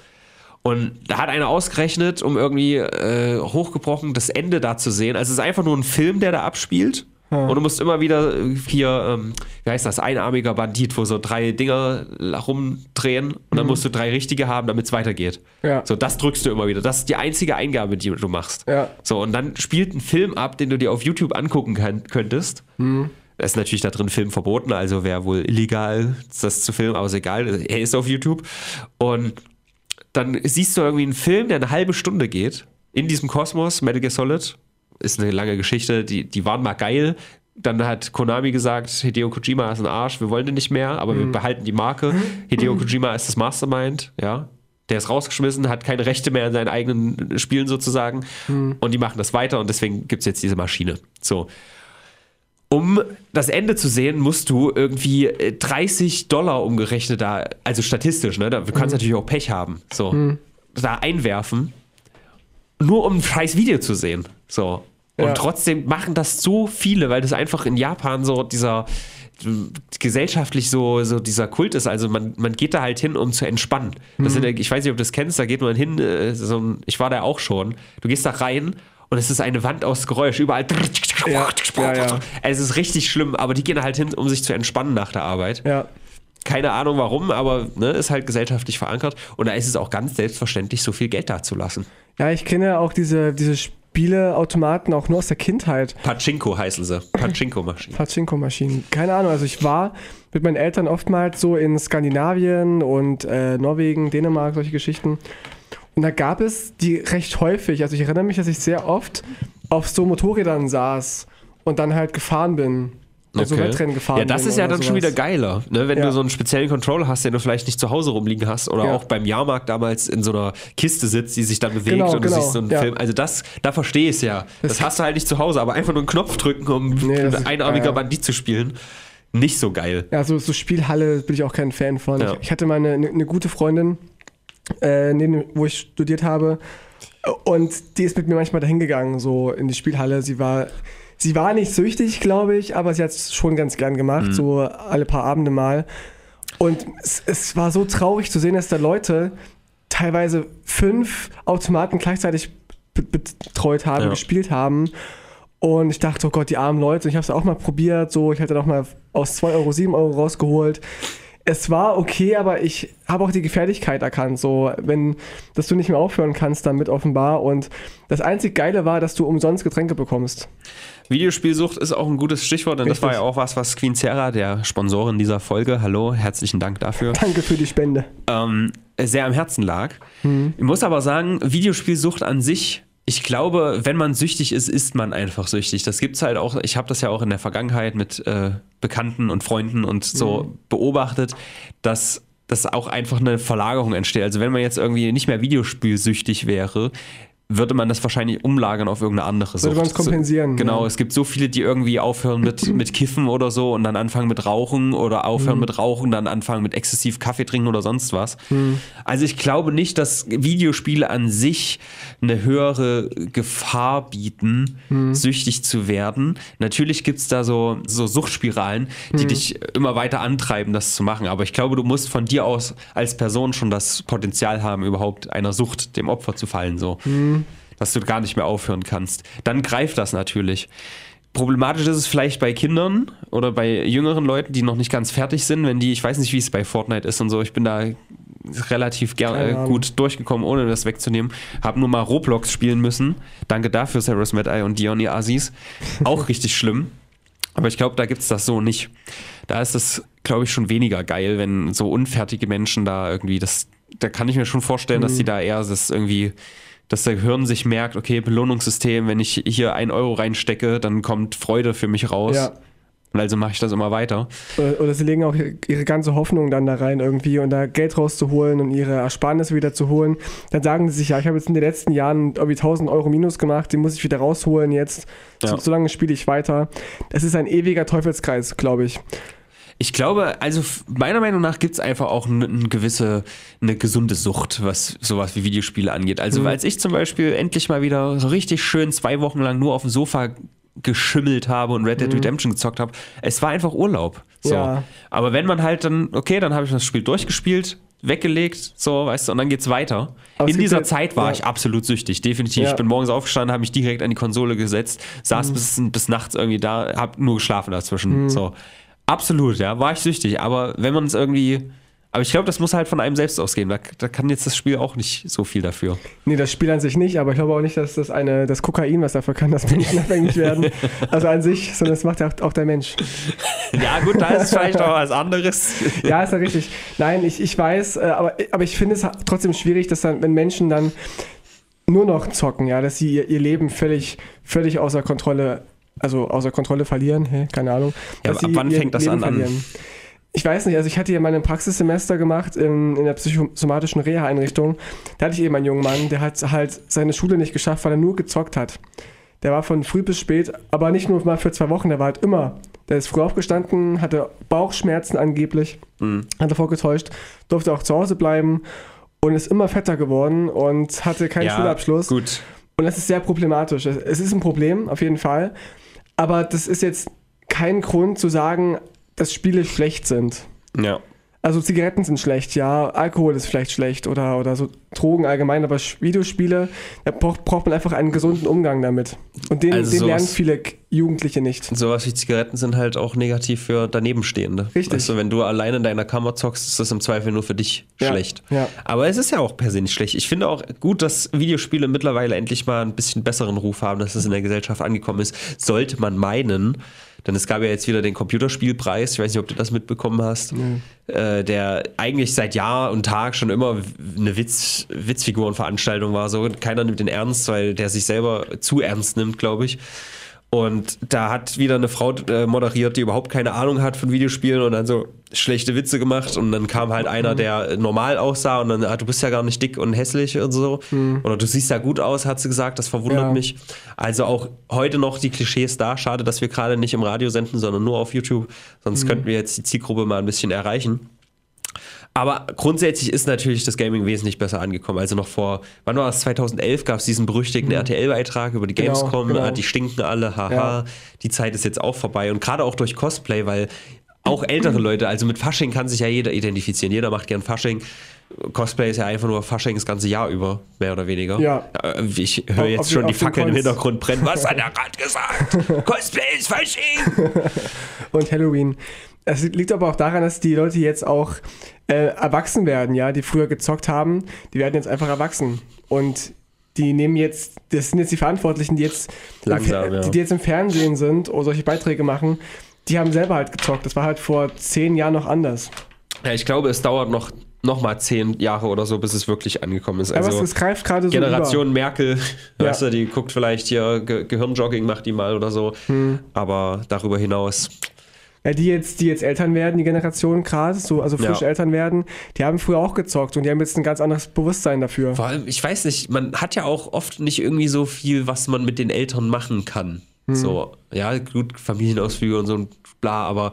Und da hat einer ausgerechnet, um irgendwie äh, hochgebrochen das Ende da zu sehen. Also es ist einfach nur ein Film, der da abspielt. Und du musst immer wieder äh, hier, ähm, wie heißt das, einarmiger Bandit, wo so drei Dinger rumdrehen und dann musst du drei richtige haben, damit es weitergeht. Ja. So, das drückst du immer wieder. Das ist die einzige Eingabe, die du machst. Ja. So, und dann spielt ein Film ab, den du dir auf YouTube angucken kann, könntest. Da ist natürlich da drin Film verboten, also wäre wohl illegal, das zu filmen, aber ist egal, er ist auf YouTube. Und dann siehst du irgendwie einen Film, der eine halbe Stunde geht, in diesem Kosmos, Metal Gear Solid. Ist eine lange Geschichte, die, die waren mal geil. Dann hat Konami gesagt, Hideo Kojima ist ein Arsch, wir wollen den nicht mehr, aber wir behalten die Marke. Hideo Kojima ist das Mastermind, ja. Der ist rausgeschmissen, hat keine Rechte mehr in seinen eigenen Spielen sozusagen. Und die machen das weiter und deswegen gibt es jetzt diese Maschine. So. Um das Ende zu sehen, musst du irgendwie äh, 30 Dollar umgerechnet da, also statistisch, ne? Da du kannst natürlich auch Pech haben. So. Da einwerfen, nur um ein scheiß Video zu sehen. So. Und Ja. trotzdem machen das so viele, weil das einfach in Japan so dieser gesellschaftlich so, so dieser Kult ist. Also man, man geht da halt hin, um zu entspannen. Das sind, ich weiß nicht, ob du das kennst, da geht man hin, äh, so ein, ich war da auch schon. Du gehst da rein und es ist eine Wand aus Geräusch, überall. Ja, ja, ja. Es ist richtig schlimm, aber die gehen halt hin, um sich zu entspannen nach der Arbeit. Ja. Keine Ahnung warum, aber ne, ist halt gesellschaftlich verankert. Und da ist es auch ganz selbstverständlich, so viel Geld dazulassen. Ja, ich kenne auch diese, diese Spieleautomaten auch nur aus der Kindheit. Pachinko heißen sie. Pachinko-Maschinen. Pachinko-Maschinen. Keine Ahnung, also ich war mit meinen Eltern oftmals so in Skandinavien und äh, Norwegen, Dänemark, solche Geschichten. Und da gab es die recht häufig. Also ich erinnere mich, dass ich sehr oft auf so Motorrädern saß und dann halt gefahren bin. Und so Wettrennen gefahren Ja, das ist ja dann schon sowas. wieder geiler, ne? wenn Ja. du so einen speziellen Controller hast, den du vielleicht nicht zu Hause rumliegen hast oder Ja. auch beim Jahrmarkt damals in so einer Kiste sitzt, die sich dann bewegt Genau, und du genau, siehst so einen ja. Film. Also das, da verstehe ich es ja. Das, hast du halt nicht zu Hause, aber einfach nur einen Knopf drücken, um Nee, das ist- einarmiger. Bandit zu spielen, nicht so geil. Ja, so, so Spielhalle bin ich auch kein Fan von. Ja. Ich, ich hatte mal eine, eine, eine gute Freundin, äh, neben, wo ich studiert habe. Und die ist mit mir manchmal dahin gegangen, so in die Spielhalle. Sie war, sie war nicht süchtig, glaube ich, aber sie hat es schon ganz gern gemacht, so alle paar Abende mal. Und es, es war so traurig zu sehen, dass da Leute teilweise fünf Automaten gleichzeitig be- betreut haben, Ja. gespielt haben. Und ich dachte, oh Gott, die armen Leute. Ich habe es auch mal probiert. So, ich hatte doch mal aus 2 Euro 7 Euro rausgeholt. Es war okay, aber ich habe auch die Gefährlichkeit erkannt, so wenn, dass du nicht mehr aufhören kannst damit offenbar. Und das einzig Geile war, dass du umsonst Getränke bekommst. Videospielsucht ist auch ein gutes Stichwort, denn Richtig. das war ja auch was, was Queen Serra, der Sponsorin dieser Folge, hallo, herzlichen Dank dafür. Danke für die Spende. Ähm, sehr am Herzen lag. Hm. Ich muss aber sagen, Videospielsucht an sich ich glaube, wenn man süchtig ist, ist man einfach süchtig. Das gibt es halt auch. Ich habe das ja auch in der Vergangenheit mit äh, Bekannten und Freunden und so mhm. beobachtet, dass dass auch einfach eine Verlagerung entsteht. Also wenn man jetzt irgendwie nicht mehr videospielsüchtig wäre, würde man das wahrscheinlich umlagern auf irgendeine andere Sucht. Würde man es kompensieren. Genau, ja. es gibt so viele, die irgendwie aufhören mit, mit Kiffen oder so und dann anfangen mit Rauchen oder aufhören mhm. mit Rauchen, dann anfangen mit exzessiv Kaffee trinken oder sonst was. Mhm. Also ich glaube nicht, dass Videospiele an sich eine höhere Gefahr bieten, mhm. süchtig zu werden. Natürlich gibt es da so, so Suchtspiralen, die mhm. dich immer weiter antreiben, das zu machen. Aber ich glaube, du musst von dir aus als Person schon das Potenzial haben, überhaupt einer Sucht dem Opfer zu fallen. So. Mhm dass du gar nicht mehr aufhören kannst. Dann greift das natürlich. Problematisch ist es vielleicht bei Kindern oder bei jüngeren Leuten, die noch nicht ganz fertig sind, wenn die, ich weiß nicht, wie es bei Fortnite ist und so, ich bin da relativ gerne äh, gut durchgekommen, ohne das wegzunehmen. Hab nur mal Roblox spielen müssen. Danke dafür, Sarah's Mad Eye und Dion Asis. Auch richtig schlimm. Aber ich glaube, da gibt es das so nicht. Da ist es, glaube ich, schon weniger geil, wenn so unfertige Menschen da irgendwie das. Da kann ich mir schon vorstellen, mhm. dass die da eher das irgendwie dass der Gehirn sich merkt, okay, Belohnungssystem, wenn ich hier ein Euro reinstecke, dann kommt Freude für mich raus. Ja. Und also mache ich das immer weiter. Oder, sie legen auch ihre ganze Hoffnung dann da rein irgendwie und da Geld rauszuholen und ihre Ersparnisse wieder zu holen. Dann sagen sie sich, ja, ich habe jetzt in den letzten Jahren irgendwie 1000 Euro Minus gemacht, die muss ich wieder rausholen jetzt. Ja. So, solange spiele ich weiter. Das ist ein ewiger Teufelskreis, glaube ich. Ich glaube, also meiner Meinung nach gibt es einfach auch eine, eine, gewisse, eine gesunde Sucht, was sowas wie Videospiele angeht. Also mhm. als ich zum Beispiel endlich mal wieder so richtig schön zwei Wochen lang nur auf dem Sofa geschimmelt habe und Red Dead mhm. Redemption gezockt habe, es war einfach Urlaub. So. Ja. Aber wenn man halt dann, okay, dann habe ich das Spiel durchgespielt, weggelegt, so, weißt du, und dann geht's weiter. Aber in dieser Zeit war ja. ich absolut süchtig, definitiv. Ja. Ich bin morgens aufgestanden, habe mich direkt an die Konsole gesetzt, saß mhm. bis, bis nachts irgendwie da, habe nur geschlafen dazwischen. Mhm. So. Absolut, ja, war ich süchtig. Aber wenn man es irgendwie. Aber ich glaube, das muss halt von einem selbst ausgehen. Da, da, kann jetzt das Spiel auch nicht so viel dafür. Nee, das Spiel an sich nicht, aber ich glaube auch nicht, dass das eine, das Kokain, was dafür kann, dass Menschen abhängig werden. Also an sich, sondern das macht ja auch, der Mensch. Ja, gut, da ist es vielleicht auch was anderes. Ja, ist ja richtig. Nein, ich, ich weiß, äh, aber, aber ich finde es trotzdem schwierig, dass dann, wenn Menschen dann nur noch zocken, ja, dass sie ihr, ihr Leben völlig, völlig außer Kontrolle also außer Kontrolle verlieren, hey, keine Ahnung. Ja, ab wann fängt das Leben an? Verlieren. Ich weiß nicht, also ich hatte ja mal ein Praxissemester gemacht in, in der psychosomatischen Reha-Einrichtung. Da hatte ich eben einen jungen Mann, der hat halt seine Schule nicht geschafft, weil er nur gezockt hat. Der war von früh bis spät, aber nicht nur mal für zwei Wochen, der war halt immer. Der ist früh aufgestanden, hatte Bauchschmerzen angeblich, mhm. hat davor getäuscht, durfte auch zu Hause bleiben und ist immer fetter geworden und hatte keinen ja, Schulabschluss. Gut. Und das ist sehr problematisch. Es ist ein Problem, auf jeden Fall. Aber das ist jetzt kein Grund zu sagen, dass Spiele schlecht sind. Ja. Also Zigaretten sind schlecht, ja, Alkohol ist vielleicht schlecht oder, oder so Drogen allgemein, aber Videospiele, da braucht, braucht man einfach einen gesunden Umgang damit. Und den, also den sowas, lernen viele Jugendliche nicht. Sowas wie Zigaretten sind halt auch negativ für Danebenstehende. Richtig. Also wenn du alleine in deiner Kammer zockst, ist das im Zweifel nur für dich ja, schlecht. Ja. Aber es ist ja auch per se nicht schlecht. Ich finde auch gut, dass Videospiele mittlerweile endlich mal ein bisschen besseren Ruf haben, dass es in der Gesellschaft angekommen ist. Sollte man meinen, denn es gab ja jetzt wieder den Computerspielpreis, ich weiß nicht, ob du das mitbekommen hast, mhm. äh, der eigentlich seit Jahr und Tag schon immer eine Witz, Witzfigurenveranstaltung war. So, keiner nimmt den ernst, weil der sich selber zu ernst nimmt, glaube ich. Und da hat wieder eine Frau äh, moderiert, die überhaupt keine Ahnung hat von Videospielen und dann so schlechte Witze gemacht. Und dann kam halt einer, der normal aussah und dann, ah, du bist ja gar nicht dick und hässlich und so. Mhm. Oder du siehst ja gut aus, hat sie gesagt. Das verwundert ja. mich. Also auch heute noch die Klischees da. Schade, dass wir gerade nicht im Radio senden, sondern nur auf YouTube. Sonst mhm. könnten wir jetzt die Zielgruppe mal ein bisschen erreichen. Aber grundsätzlich ist natürlich das Gaming wesentlich besser angekommen. Also noch vor, wann war das? 2011 gab es diesen berüchtigten mhm. RTL-Beitrag über die genau, Gamescom. Genau, genau. Die stinken alle, haha. Ja. Die Zeit ist jetzt auch vorbei. Und gerade auch durch Cosplay, weil auch ältere Leute, also mit Fasching kann sich ja jeder identifizieren. Jeder macht gern Fasching. Cosplay ist ja einfach nur Fasching das ganze Jahr über, mehr oder weniger. Ja. Äh, ich höre jetzt auf, schon die Fackeln im Hintergrund brennen. Was hat er gerade gesagt? Cosplay ist Fasching! Und Halloween. Es liegt aber auch daran, dass die Leute jetzt auch äh, erwachsen werden, ja, die früher gezockt haben, die werden jetzt einfach erwachsen. Und die nehmen jetzt, das sind jetzt die Verantwortlichen, die jetzt, Langsam, ja. die, die jetzt im Fernsehen sind oder solche Beiträge machen, die haben selber halt gezockt. Das war halt vor zehn Jahren noch anders. Ja, ich glaube, es dauert noch noch mal zehn Jahre oder so, bis es wirklich angekommen ist. Also Aber es greift gerade so Generation über. Merkel, ja. weißt du, die guckt vielleicht hier Ge Gehirnjogging, macht die mal oder so. Hm. Aber darüber hinaus. Die jetzt, die jetzt Eltern werden, die Generation gerade, so, also frisch ja. Eltern werden, die haben früher auch gezockt und die haben jetzt ein ganz anderes Bewusstsein dafür. Vor allem, ich weiß nicht, man hat ja auch oft nicht irgendwie so viel, was man mit den Eltern machen kann. Hm. So, ja, gut, Familienausflüge und so und bla, aber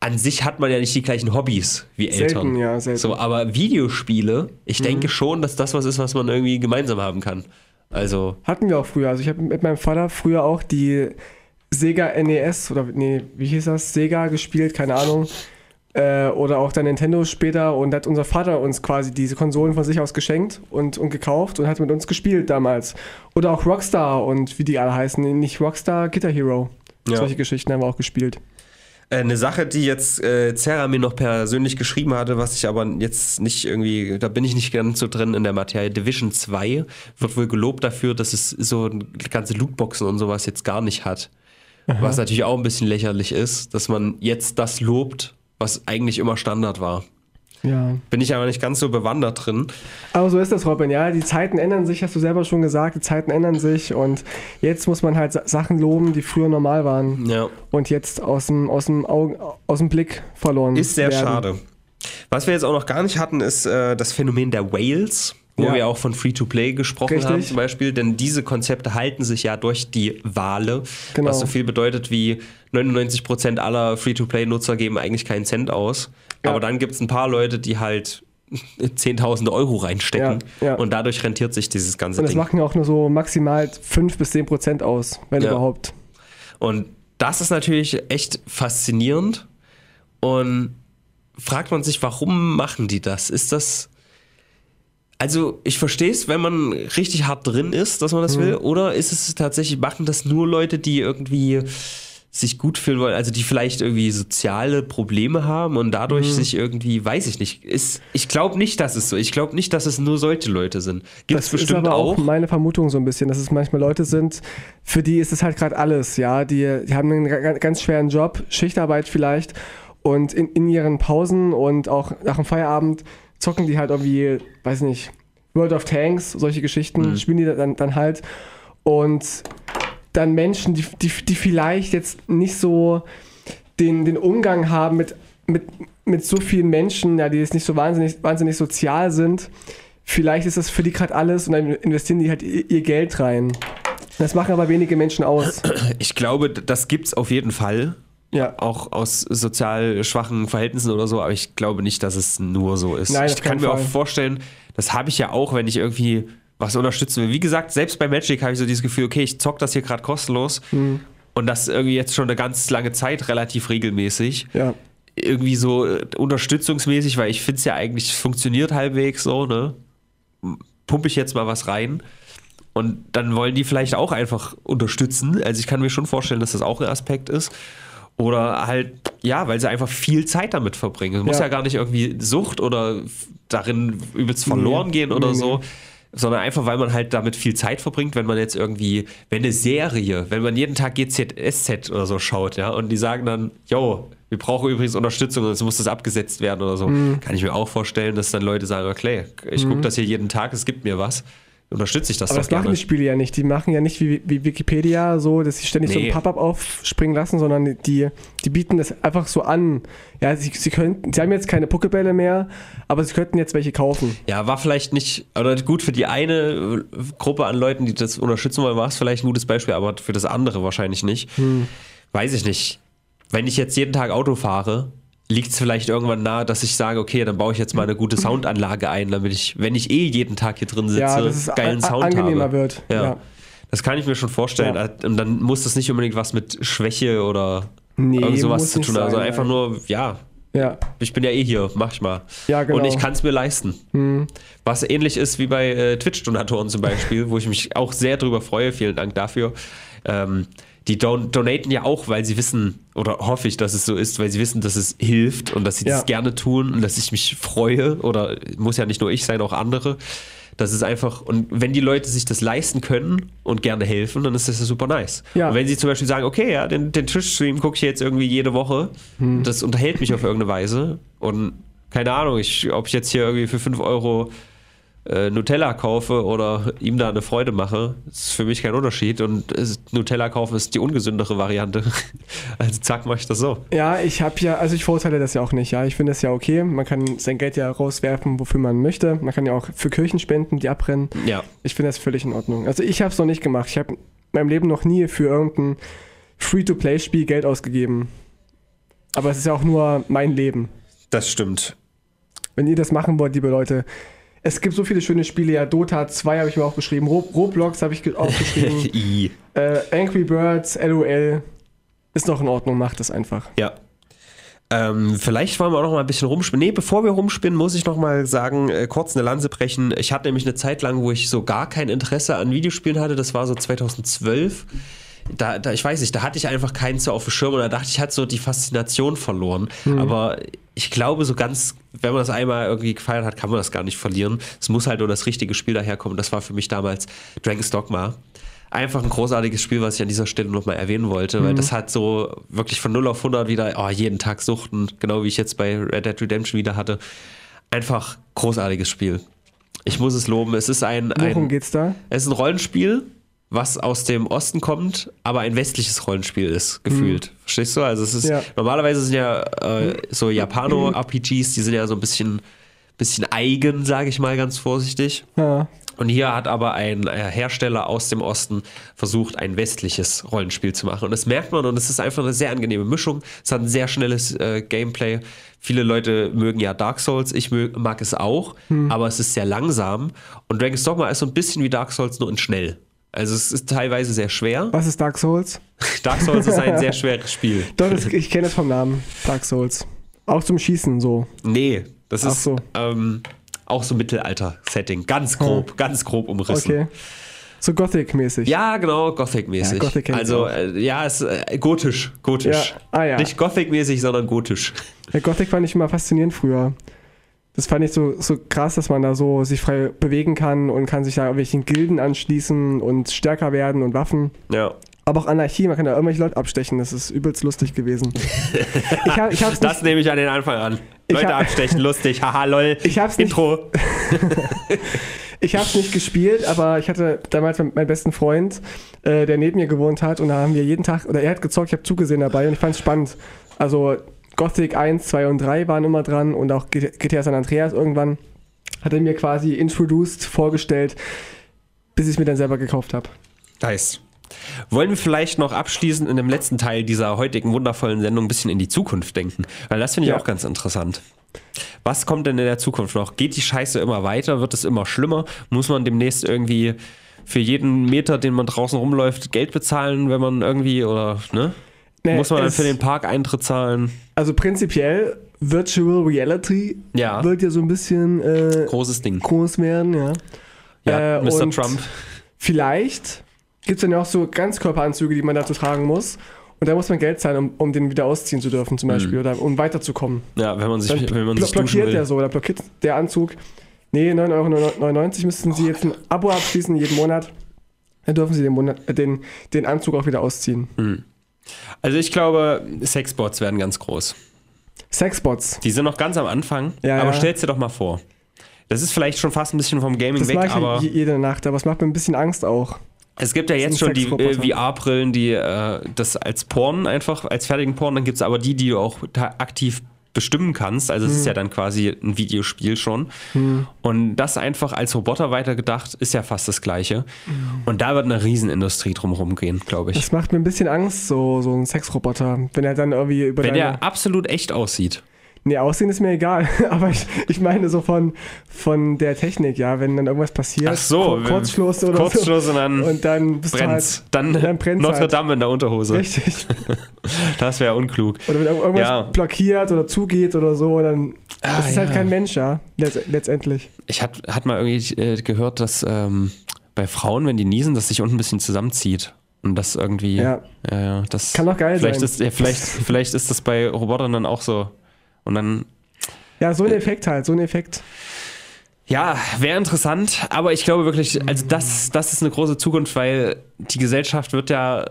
an sich hat man ja nicht die gleichen Hobbys wie Eltern. Selten, ja, selten. So, aber Videospiele, ich mhm. denke schon, dass das was ist, was man irgendwie gemeinsam haben kann. Also. Hatten wir auch früher. Also ich habe mit meinem Vater früher auch die Sega NES oder nee, wie hieß das? Sega gespielt, keine Ahnung. Äh, oder auch der Nintendo später und hat unser Vater uns quasi diese Konsolen von sich aus geschenkt und, und gekauft und hat mit uns gespielt damals. Oder auch Rockstar und wie die alle heißen, nicht Rockstar, Guitar Hero. Ja. Solche Geschichten haben wir auch gespielt. Äh, eine Sache, die jetzt äh, Zera mir noch persönlich geschrieben hatte, was ich aber jetzt nicht irgendwie, da bin ich nicht ganz so drin in der Materie. Division 2 wird wohl gelobt dafür, dass es so ganze Lootboxen und sowas jetzt gar nicht hat. Aha. Was natürlich auch ein bisschen lächerlich ist, dass man jetzt das lobt, was eigentlich immer Standard war. Ja. Bin ich aber nicht ganz so bewandert drin. Aber so ist das, Robin, ja. Die Zeiten ändern sich, hast du selber schon gesagt, die Zeiten ändern sich und jetzt muss man halt Sachen loben, die früher normal waren. Ja. Und jetzt aus dem, aus dem, Augen, aus dem Blick verloren. Ist sehr werden. schade. Was wir jetzt auch noch gar nicht hatten, ist äh, das Phänomen der Whales wo ja. wir auch von Free-to-Play gesprochen Richtig. haben zum Beispiel, denn diese Konzepte halten sich ja durch die Wale, genau. was so viel bedeutet wie 99% aller Free-to-Play-Nutzer geben eigentlich keinen Cent aus. Ja. Aber dann gibt es ein paar Leute, die halt Zehntausende Euro reinstecken ja, und dadurch rentiert sich dieses ganze und das Ding. Und das machen auch nur so maximal 5 bis 10 Prozent aus, wenn überhaupt. Und das ist natürlich echt faszinierend und fragt man sich, warum machen die das? Ist das also ich verstehe es, wenn man richtig hart drin ist, dass man das mhm. will, oder ist es tatsächlich, machen das nur Leute, die irgendwie sich gut fühlen wollen, also die vielleicht irgendwie soziale Probleme haben und dadurch mhm. sich irgendwie, weiß ich nicht, ist, ich glaube nicht, dass es so, ich glaube nicht, dass es nur solche Leute sind. Gibt es bestimmt ist aber auch, auch meine Vermutung so ein bisschen, dass es manchmal Leute sind, für die ist es halt gerade alles, ja, die, die haben einen ganz schweren Job, Schichtarbeit vielleicht und in, in ihren Pausen und auch nach dem Feierabend zocken die halt irgendwie, weiß nicht, World of Tanks, solche Geschichten, mhm. spielen die dann, dann halt und dann Menschen, die, die, die vielleicht jetzt nicht so den, den Umgang haben mit, mit, mit so vielen Menschen, ja, die jetzt nicht so wahnsinnig, wahnsinnig sozial sind. Vielleicht ist das für die gerade alles und dann investieren die halt ihr Geld rein. Das machen aber wenige Menschen aus. Ich glaube, das gibt es auf jeden Fall. Ja. Auch aus sozial schwachen Verhältnissen oder so, aber ich glaube nicht, dass es nur so ist. Nein, ich kann mir Fall. auch vorstellen, das habe ich ja auch, wenn ich irgendwie was unterstützen will. Wie gesagt, selbst bei Magic habe ich so dieses Gefühl, okay, ich zock das hier gerade kostenlos mhm. und das irgendwie jetzt schon eine ganz lange Zeit relativ regelmäßig. Ja. Irgendwie so äh, unterstützungsmäßig, weil ich finde es ja eigentlich funktioniert halbwegs so, ne? Pumpe ich jetzt mal was rein. Und dann wollen die vielleicht auch einfach unterstützen. Also ich kann mir schon vorstellen, dass das auch ein Aspekt ist. Oder halt, ja, weil sie einfach viel Zeit damit verbringen. Es ja. muss ja gar nicht irgendwie Sucht oder darin übelst verloren nee, gehen oder nee, so. Nee sondern einfach, weil man halt damit viel Zeit verbringt, wenn man jetzt irgendwie, wenn eine Serie, wenn man jeden Tag GZSZ oder so schaut, ja, und die sagen dann, yo, wir brauchen übrigens Unterstützung es muss das abgesetzt werden oder so, mhm. kann ich mir auch vorstellen, dass dann Leute sagen, okay, ich mhm. gucke das hier jeden Tag, es gibt mir was unterstütze ich das Aber das gerne. machen die Spiele ja nicht. Die machen ja nicht wie, wie Wikipedia so, dass sie ständig nee. so ein Pop-up aufspringen lassen, sondern die, die bieten das einfach so an. Ja, sie, sie, könnten, sie haben jetzt keine Pokebälle mehr, aber sie könnten jetzt welche kaufen. Ja, war vielleicht nicht, oder gut für die eine Gruppe an Leuten, die das unterstützen wollen, war es vielleicht ein gutes Beispiel, aber für das andere wahrscheinlich nicht. Hm. Weiß ich nicht. Wenn ich jetzt jeden Tag Auto fahre, liegt es vielleicht irgendwann nahe, dass ich sage, okay, dann baue ich jetzt mal eine gute Soundanlage ein, damit ich, wenn ich eh jeden Tag hier drin sitze, ja, dass geilen Sound angenehmer habe. wird. Ja. ja. Das kann ich mir schon vorstellen. Ja. Und dann muss das nicht unbedingt was mit Schwäche oder nee, irgend sowas zu tun haben. Also einfach nur, ja, ja. Ich bin ja eh hier, mach ich mal. Ja, genau. Und ich kann es mir leisten. Hm. Was ähnlich ist wie bei äh, Twitch-Donatoren zum Beispiel, wo ich mich auch sehr drüber freue. Vielen Dank dafür. Ähm, die don donaten ja auch, weil sie wissen, oder hoffe ich, dass es so ist, weil sie wissen, dass es hilft und dass sie ja. das gerne tun und dass ich mich freue. Oder muss ja nicht nur ich sein, auch andere. Das ist einfach, und wenn die Leute sich das leisten können und gerne helfen, dann ist das ja super nice. Ja. Und wenn sie zum Beispiel sagen, okay, ja, den, den Twitch-Stream gucke ich jetzt irgendwie jede Woche, hm. das unterhält mich auf irgendeine Weise und keine Ahnung, ich, ob ich jetzt hier irgendwie für 5 Euro äh, Nutella kaufe oder ihm da eine Freude mache, ist für mich kein Unterschied. Und Nutella kaufen ist die ungesündere Variante. also zack, mache ich das so. Ja, ich habe ja, also ich verurteile das ja auch nicht. Ja, ich finde das ja okay. Man kann sein Geld ja rauswerfen, wofür man möchte. Man kann ja auch für Kirchen spenden, die abbrennen. Ja. Ich finde das völlig in Ordnung. Also ich habe es noch nicht gemacht. Ich habe in meinem Leben noch nie für irgendein Free-to-Play-Spiel Geld ausgegeben. Aber es ist ja auch nur mein Leben. Das stimmt. Wenn ihr das machen wollt, liebe Leute, es gibt so viele schöne Spiele, ja, Dota 2 habe ich mir auch geschrieben, Roblox habe ich auch geschrieben, äh, Angry Birds, LOL, ist noch in Ordnung, macht es einfach. Ja. Ähm, vielleicht wollen wir auch noch mal ein bisschen rumspinnen. Nee, bevor wir rumspinnen, muss ich noch mal sagen, äh, kurz eine Lanze brechen. Ich hatte nämlich eine Zeit lang, wo ich so gar kein Interesse an Videospielen hatte. Das war so 2012 da, da, ich weiß nicht, da hatte ich einfach keinen so auf dem Schirm und da dachte ich, hat so die Faszination verloren. Mhm. Aber ich glaube, so ganz, wenn man das einmal irgendwie gefeiert hat, kann man das gar nicht verlieren. Es muss halt nur das richtige Spiel daherkommen. Das war für mich damals Dragon's Dogma. Einfach ein großartiges Spiel, was ich an dieser Stelle nochmal erwähnen wollte, mhm. weil das hat so wirklich von 0 auf 100 wieder, oh, jeden Tag suchten, genau wie ich jetzt bei Red Dead Redemption wieder hatte. Einfach großartiges Spiel. Ich muss es loben. Es ist ein. Worum ein, geht's da? Es ist ein Rollenspiel was aus dem Osten kommt, aber ein westliches Rollenspiel ist, gefühlt. Mhm. Verstehst du? Also es ist, ja. normalerweise sind ja äh, so Japano-RPGs, die sind ja so ein bisschen, bisschen eigen, sage ich mal ganz vorsichtig. Ja. Und hier hat aber ein äh, Hersteller aus dem Osten versucht, ein westliches Rollenspiel zu machen. Und das merkt man und es ist einfach eine sehr angenehme Mischung. Es hat ein sehr schnelles äh, Gameplay. Viele Leute mögen ja Dark Souls, ich mag es auch, hm. aber es ist sehr langsam. Und Dragon's Dogma ist so ein bisschen wie Dark Souls, nur in schnell. Also es ist teilweise sehr schwer. Was ist Dark Souls? Dark Souls ist ein sehr schweres Spiel. Doch, das, ich kenne es vom Namen. Dark Souls. Auch zum Schießen so. Nee, das Ach ist so. ähm, auch so Mittelalter-Setting. Ganz grob, hm. ganz grob umrissen. Okay. So Gothic-mäßig. Ja, genau, Gothic-mäßig. Ja, Gothic also, äh, ja, es, äh, gotisch, gotisch. Ja. Ah, ja. Nicht Gothic-mäßig, sondern gotisch. Ja, Gothic fand ich immer faszinierend früher das fand ich so, so krass, dass man da so sich frei bewegen kann und kann sich da irgendwelchen Gilden anschließen und stärker werden und Waffen. Ja. Aber auch Anarchie, man kann da irgendwelche Leute abstechen, das ist übelst lustig gewesen. ich hab, ich das nicht, nehme ich an den Anfang an. Leute hab, abstechen, lustig, haha, lol. Ich hab's Intro. ich hab's nicht gespielt, aber ich hatte damals meinen besten Freund, äh, der neben mir gewohnt hat und da haben wir jeden Tag, oder er hat gezockt, ich habe zugesehen dabei und ich fand's spannend. Also Gothic 1, 2 und 3 waren immer dran und auch GTA San Andreas irgendwann hat er mir quasi introduced, vorgestellt, bis ich es mir dann selber gekauft habe. Nice. Wollen wir vielleicht noch abschließend in dem letzten Teil dieser heutigen wundervollen Sendung ein bisschen in die Zukunft denken? Weil das finde ich ja. auch ganz interessant. Was kommt denn in der Zukunft noch? Geht die Scheiße immer weiter? Wird es immer schlimmer? Muss man demnächst irgendwie für jeden Meter, den man draußen rumläuft, Geld bezahlen, wenn man irgendwie oder, ne? Nee, Muss man dann für den Park Eintritt zahlen? Also prinzipiell Virtual Reality ja. wird ja so ein bisschen äh, großes Ding groß werden, ja. Ja, äh, Mr. Trump. Vielleicht gibt es dann ja auch so Ganzkörperanzüge, die man dazu tragen muss. Und da muss man Geld zahlen, um, um den wieder ausziehen zu dürfen, zum mhm. Beispiel, mhm. oder um weiterzukommen. Ja, wenn man sich, dann wenn man sich blockiert der so, oder blockiert der Anzug. Nee, 9,99 Euro müssten Sie jetzt ein Abo abschließen jeden Monat. Dann dürfen Sie den, Monat, äh, den, den Anzug auch wieder ausziehen. Mhm. Also ich glaube, Sexbots werden ganz groß. Sexbots? Die sind noch ganz am Anfang, ja, aber ja. stell's dir doch mal vor. Das ist vielleicht schon fast ein bisschen vom Gaming das weg, ich aber. jede Nacht, aber es macht mir ein bisschen Angst auch. Es gibt ja jetzt schon die äh, VR-Brillen, die äh, das als Porn einfach, als fertigen Porn, dann gibt es aber die, die du auch aktiv bestimmen kannst. Also es hm. ist ja dann quasi ein Videospiel schon. Hm. Und das einfach als Roboter weitergedacht ist ja fast das Gleiche. Hm. Und da wird eine Riesenindustrie drumherum gehen, glaube ich. Das macht mir ein bisschen Angst, so, so ein Sexroboter, wenn er dann irgendwie über Wenn er absolut echt aussieht. Nee, Aussehen ist mir egal. Aber ich, ich meine so von, von der Technik, ja, wenn dann irgendwas passiert. Ach so, Kurzschluss oder Kurzschluss so. und dann, und dann brennt's. Halt, dann, dann brennt's Notre halt. Dame in der Unterhose. Richtig. das wäre unklug. Oder wenn irgendwas ja. blockiert oder zugeht oder so, dann ah, das ist halt ja. halt kein Mensch, ja, letztendlich. Ich hatte hat mal irgendwie äh, gehört, dass ähm, bei Frauen, wenn die niesen, dass sich unten ein bisschen zusammenzieht. Und das irgendwie. Ja. ja, ja das Kann doch geil vielleicht sein. Ist, ja, vielleicht, vielleicht ist das bei Robotern dann auch so. Und dann. Ja, so ein Effekt halt, so ein Effekt. Ja, wäre interessant, aber ich glaube wirklich, also das, das ist eine große Zukunft, weil die Gesellschaft wird ja,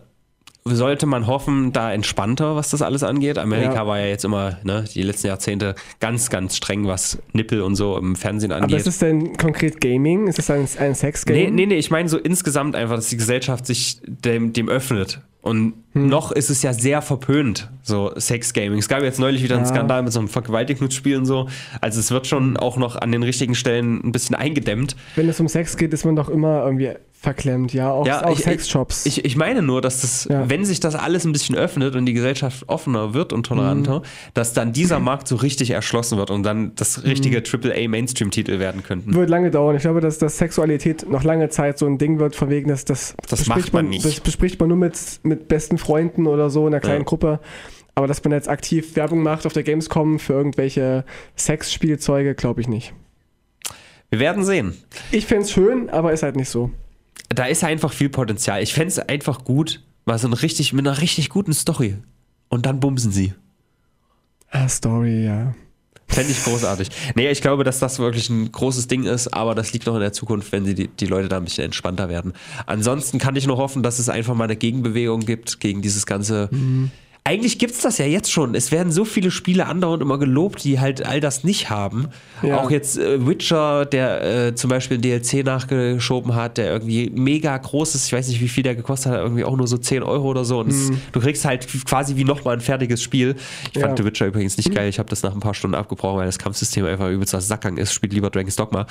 sollte man hoffen, da entspannter, was das alles angeht. Amerika Ja. war ja jetzt immer, ne, die letzten Jahrzehnte ganz, ganz streng, was Nippel und so im Fernsehen Aber angeht. ist es denn konkret Gaming? Ist es ein, ein Sex-Game? Nee, nee, nee, ich meine so insgesamt einfach, dass die Gesellschaft sich dem, dem öffnet. Und Hm. noch ist es ja sehr verpönt, so Sex-Gaming. Es gab jetzt neulich wieder einen Ja. Skandal mit so einem Vergewaltigungsspiel und so. Also es wird schon auch noch an den richtigen Stellen ein bisschen eingedämmt. Wenn es um Sex geht, ist man doch immer irgendwie verklemmt, ja. Auch, Ja, auch ich- Sexshops. Ich, ich meine nur, dass das, Ja. wenn sich das alles ein bisschen öffnet und die Gesellschaft offener wird und toleranter, dass dann dieser Markt so richtig erschlossen wird und dann das richtige AAA-Mainstream-Titel werden könnten. wird lange dauern. Ich glaube, dass, dass Sexualität noch lange Zeit so ein Ding wird, von wegen, dass das, Das bespricht macht man nicht. Das bespricht man nur mit, mit besten Freunden oder so in einer kleinen Ja. Gruppe. Aber dass man jetzt aktiv Werbung macht auf der Gamescom für irgendwelche Sexspielzeuge, glaube ich nicht. Wir werden sehen. Ich fände es schön, aber ist halt nicht so. Da ist einfach viel Potenzial. Ich fände es einfach gut, mal so ein richtig, mit einer richtig guten Story. Und dann bumsen sie. Ah, Story, ja. Fände ich großartig. Nee, ich glaube, dass das wirklich ein großes Ding ist, aber das liegt noch in der Zukunft, wenn die, die Leute da ein bisschen entspannter werden. Ansonsten kann ich nur hoffen, dass es einfach mal eine Gegenbewegung gibt gegen dieses ganze. Eigentlich gibt es das ja jetzt schon. Es werden so viele Spiele andauernd immer gelobt, die halt all das nicht haben. Ja. Auch jetzt äh, Witcher, der äh, zum Beispiel ein DLC nachgeschoben hat, der irgendwie mega groß ist. Ich weiß nicht, wie viel der gekostet hat, irgendwie auch nur so 10 Euro oder so. Und es, du kriegst halt quasi wie nochmal ein fertiges Spiel. Ich Ja. fand The Witcher übrigens nicht geil. Ich habe das nach ein paar Stunden abgebrochen, weil das Kampfsystem einfach übelst das Sackgang ist. Spielt lieber Dragon's Dogma.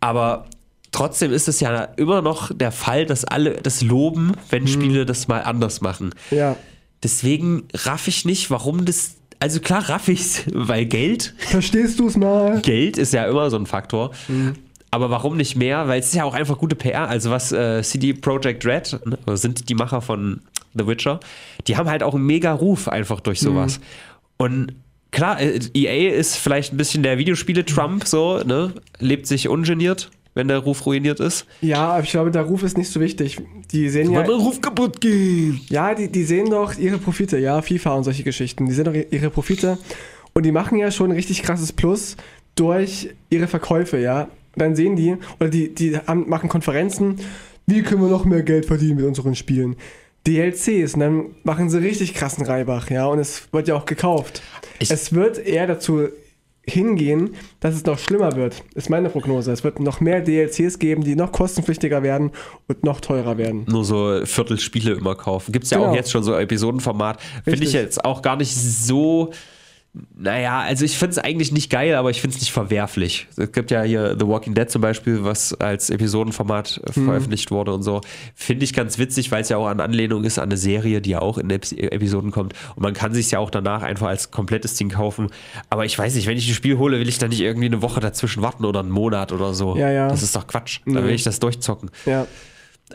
Aber trotzdem ist es ja immer noch der Fall, dass alle das loben, wenn Spiele das mal anders machen. Ja. Deswegen raff ich nicht, warum das. Also klar raff ich's, weil Geld, Verstehst du es mal? Geld ist ja immer so ein Faktor. Aber warum nicht mehr? Weil es ist ja auch einfach gute PR. Also was äh, CD Projekt Red, ne, sind die Macher von The Witcher, die haben halt auch einen mega Ruf einfach durch sowas. Und klar, äh, EA ist vielleicht ein bisschen der Videospiele-Trump, so, ne? Lebt sich ungeniert, wenn der Ruf ruiniert ist. Ja, aber ich glaube, der Ruf ist nicht so wichtig. Die sehen ja, der Ruf kaputt geht. ja, die, die sehen doch ihre Profite, ja, FIFA und solche Geschichten. Die sehen doch ihre Profite und die machen ja schon ein richtig krasses Plus durch ihre Verkäufe, ja. Und dann sehen die, oder die, die haben, machen Konferenzen, wie können wir noch mehr Geld verdienen mit unseren Spielen? DLCs und dann machen sie richtig krassen Reibach, ja, und es wird ja auch gekauft. Ich- es wird eher dazu hingehen, dass es noch schlimmer wird, ist meine Prognose. Es wird noch mehr DLCs geben, die noch kostenpflichtiger werden und noch teurer werden. nur so Viertelspiele immer kaufen. Gibt es ja Genau. auch jetzt schon so Episodenformat. Finde ich jetzt auch gar nicht so. Naja, also ich finde es eigentlich nicht geil, aber ich finde es nicht verwerflich. Es gibt ja hier The Walking Dead zum Beispiel, was als Episodenformat äh, Mhm. veröffentlicht wurde und so. Finde ich ganz witzig, weil es ja auch an Anlehnung ist an eine Serie, die ja auch in Ep Episoden kommt. Und man kann sich ja auch danach einfach als komplettes Ding kaufen. Aber ich weiß nicht, wenn ich ein Spiel hole, will ich da nicht irgendwie eine Woche dazwischen warten oder einen Monat oder so. Ja, ja. Das ist doch Quatsch. Da Nee. will ich das durchzocken Ja.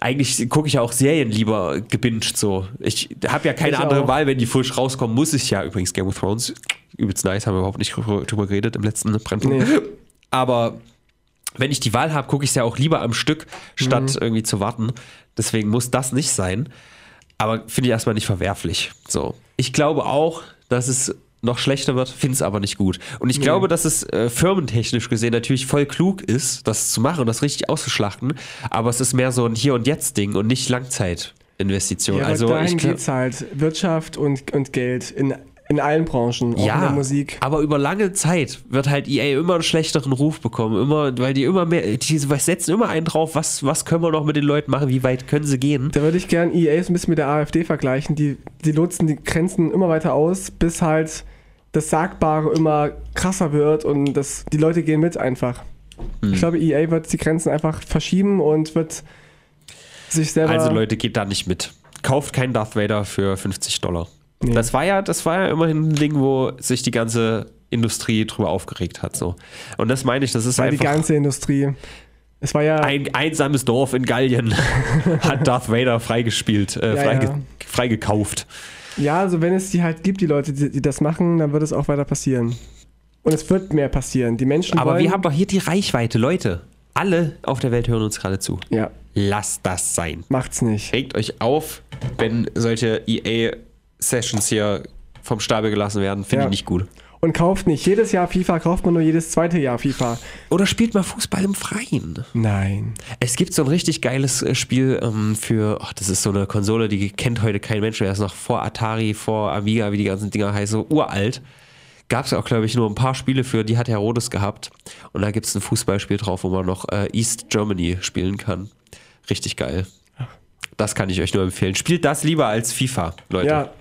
Eigentlich gucke ich ja auch Serien lieber gebinged so. Ich habe ja keine Ich andere auch. Wahl, wenn die frisch rauskommen, muss ich ja übrigens Game of Thrones. Übelst nice, haben wir überhaupt nicht drüber geredet im letzten Brennpunkt. Nee. Aber wenn ich die Wahl habe, gucke ich es ja auch lieber am Stück, statt Mhm. irgendwie zu warten. Deswegen muss das nicht sein. Aber finde ich erstmal nicht verwerflich. So. Ich glaube auch, dass es noch schlechter wird, finde es aber nicht gut. Und ich glaube, dass es äh, firmentechnisch gesehen natürlich voll klug ist, das zu machen und das richtig auszuschlachten. Aber es ist mehr so ein Hier- und Jetzt-Ding und nicht Langzeitinvestition. Ja, also dahin glaub- geht's halt. Wirtschaft und, und Geld in, in allen Branchen, auch in ja, der Musik. aber über lange Zeit wird halt EA immer einen schlechteren Ruf bekommen, immer, weil die immer mehr, die setzen immer einen drauf, was, was können wir noch mit den Leuten machen, wie weit können sie gehen. Da würde ich gern EA so ein bisschen mit der AfD vergleichen. Die, die nutzen die Grenzen immer weiter aus, bis halt das Sagbare immer krasser wird und das, die Leute gehen mit einfach. Hm. Ich glaube, EA wird die Grenzen einfach verschieben und wird sich selber. Also Leute, geht da nicht mit. Kauft keinen Darth Vader für 50 Dollar. Nee. Das war ja, das war ja immerhin ein Ding, wo sich die ganze Industrie drüber aufgeregt hat. So. Und das meine ich, das ist weil die einfach ganze Industrie. Es war ja. ein einsames Dorf in Gallien hat Darth Vader freigespielt, äh, Ja, freige, ja. freigekauft. Ja, also wenn es die halt gibt, die Leute, die, die das machen, dann wird es auch weiter passieren. Und es wird mehr passieren. Die Menschen Aber wir haben doch hier die Reichweite, Leute. Alle auf der Welt hören uns gerade zu. Ja, Lasst das sein. macht's nicht. Regt euch auf, wenn solche EA-Sessions hier vom Stapel gelassen werden, finde Ja. ich nicht gut. Und kauft nicht jedes Jahr FIFA, kauft man nur jedes zweite Jahr FIFA. Oder spielt mal Fußball im Freien. Nein. Es gibt so ein richtig geiles äh, Spiel ähm, für, ach, das ist so eine Konsole, die kennt heute kein Mensch mehr. Ist noch vor Atari, vor Amiga, wie die ganzen Dinger heißen, so uralt. Gab es auch, glaube ich, nur ein paar Spiele für, die hat Herodes gehabt. Und da gibt es ein Fußballspiel drauf, wo man noch äh, East Germany spielen kann. Richtig geil. Das kann ich euch nur empfehlen. Spielt das lieber als FIFA, Leute. Ja,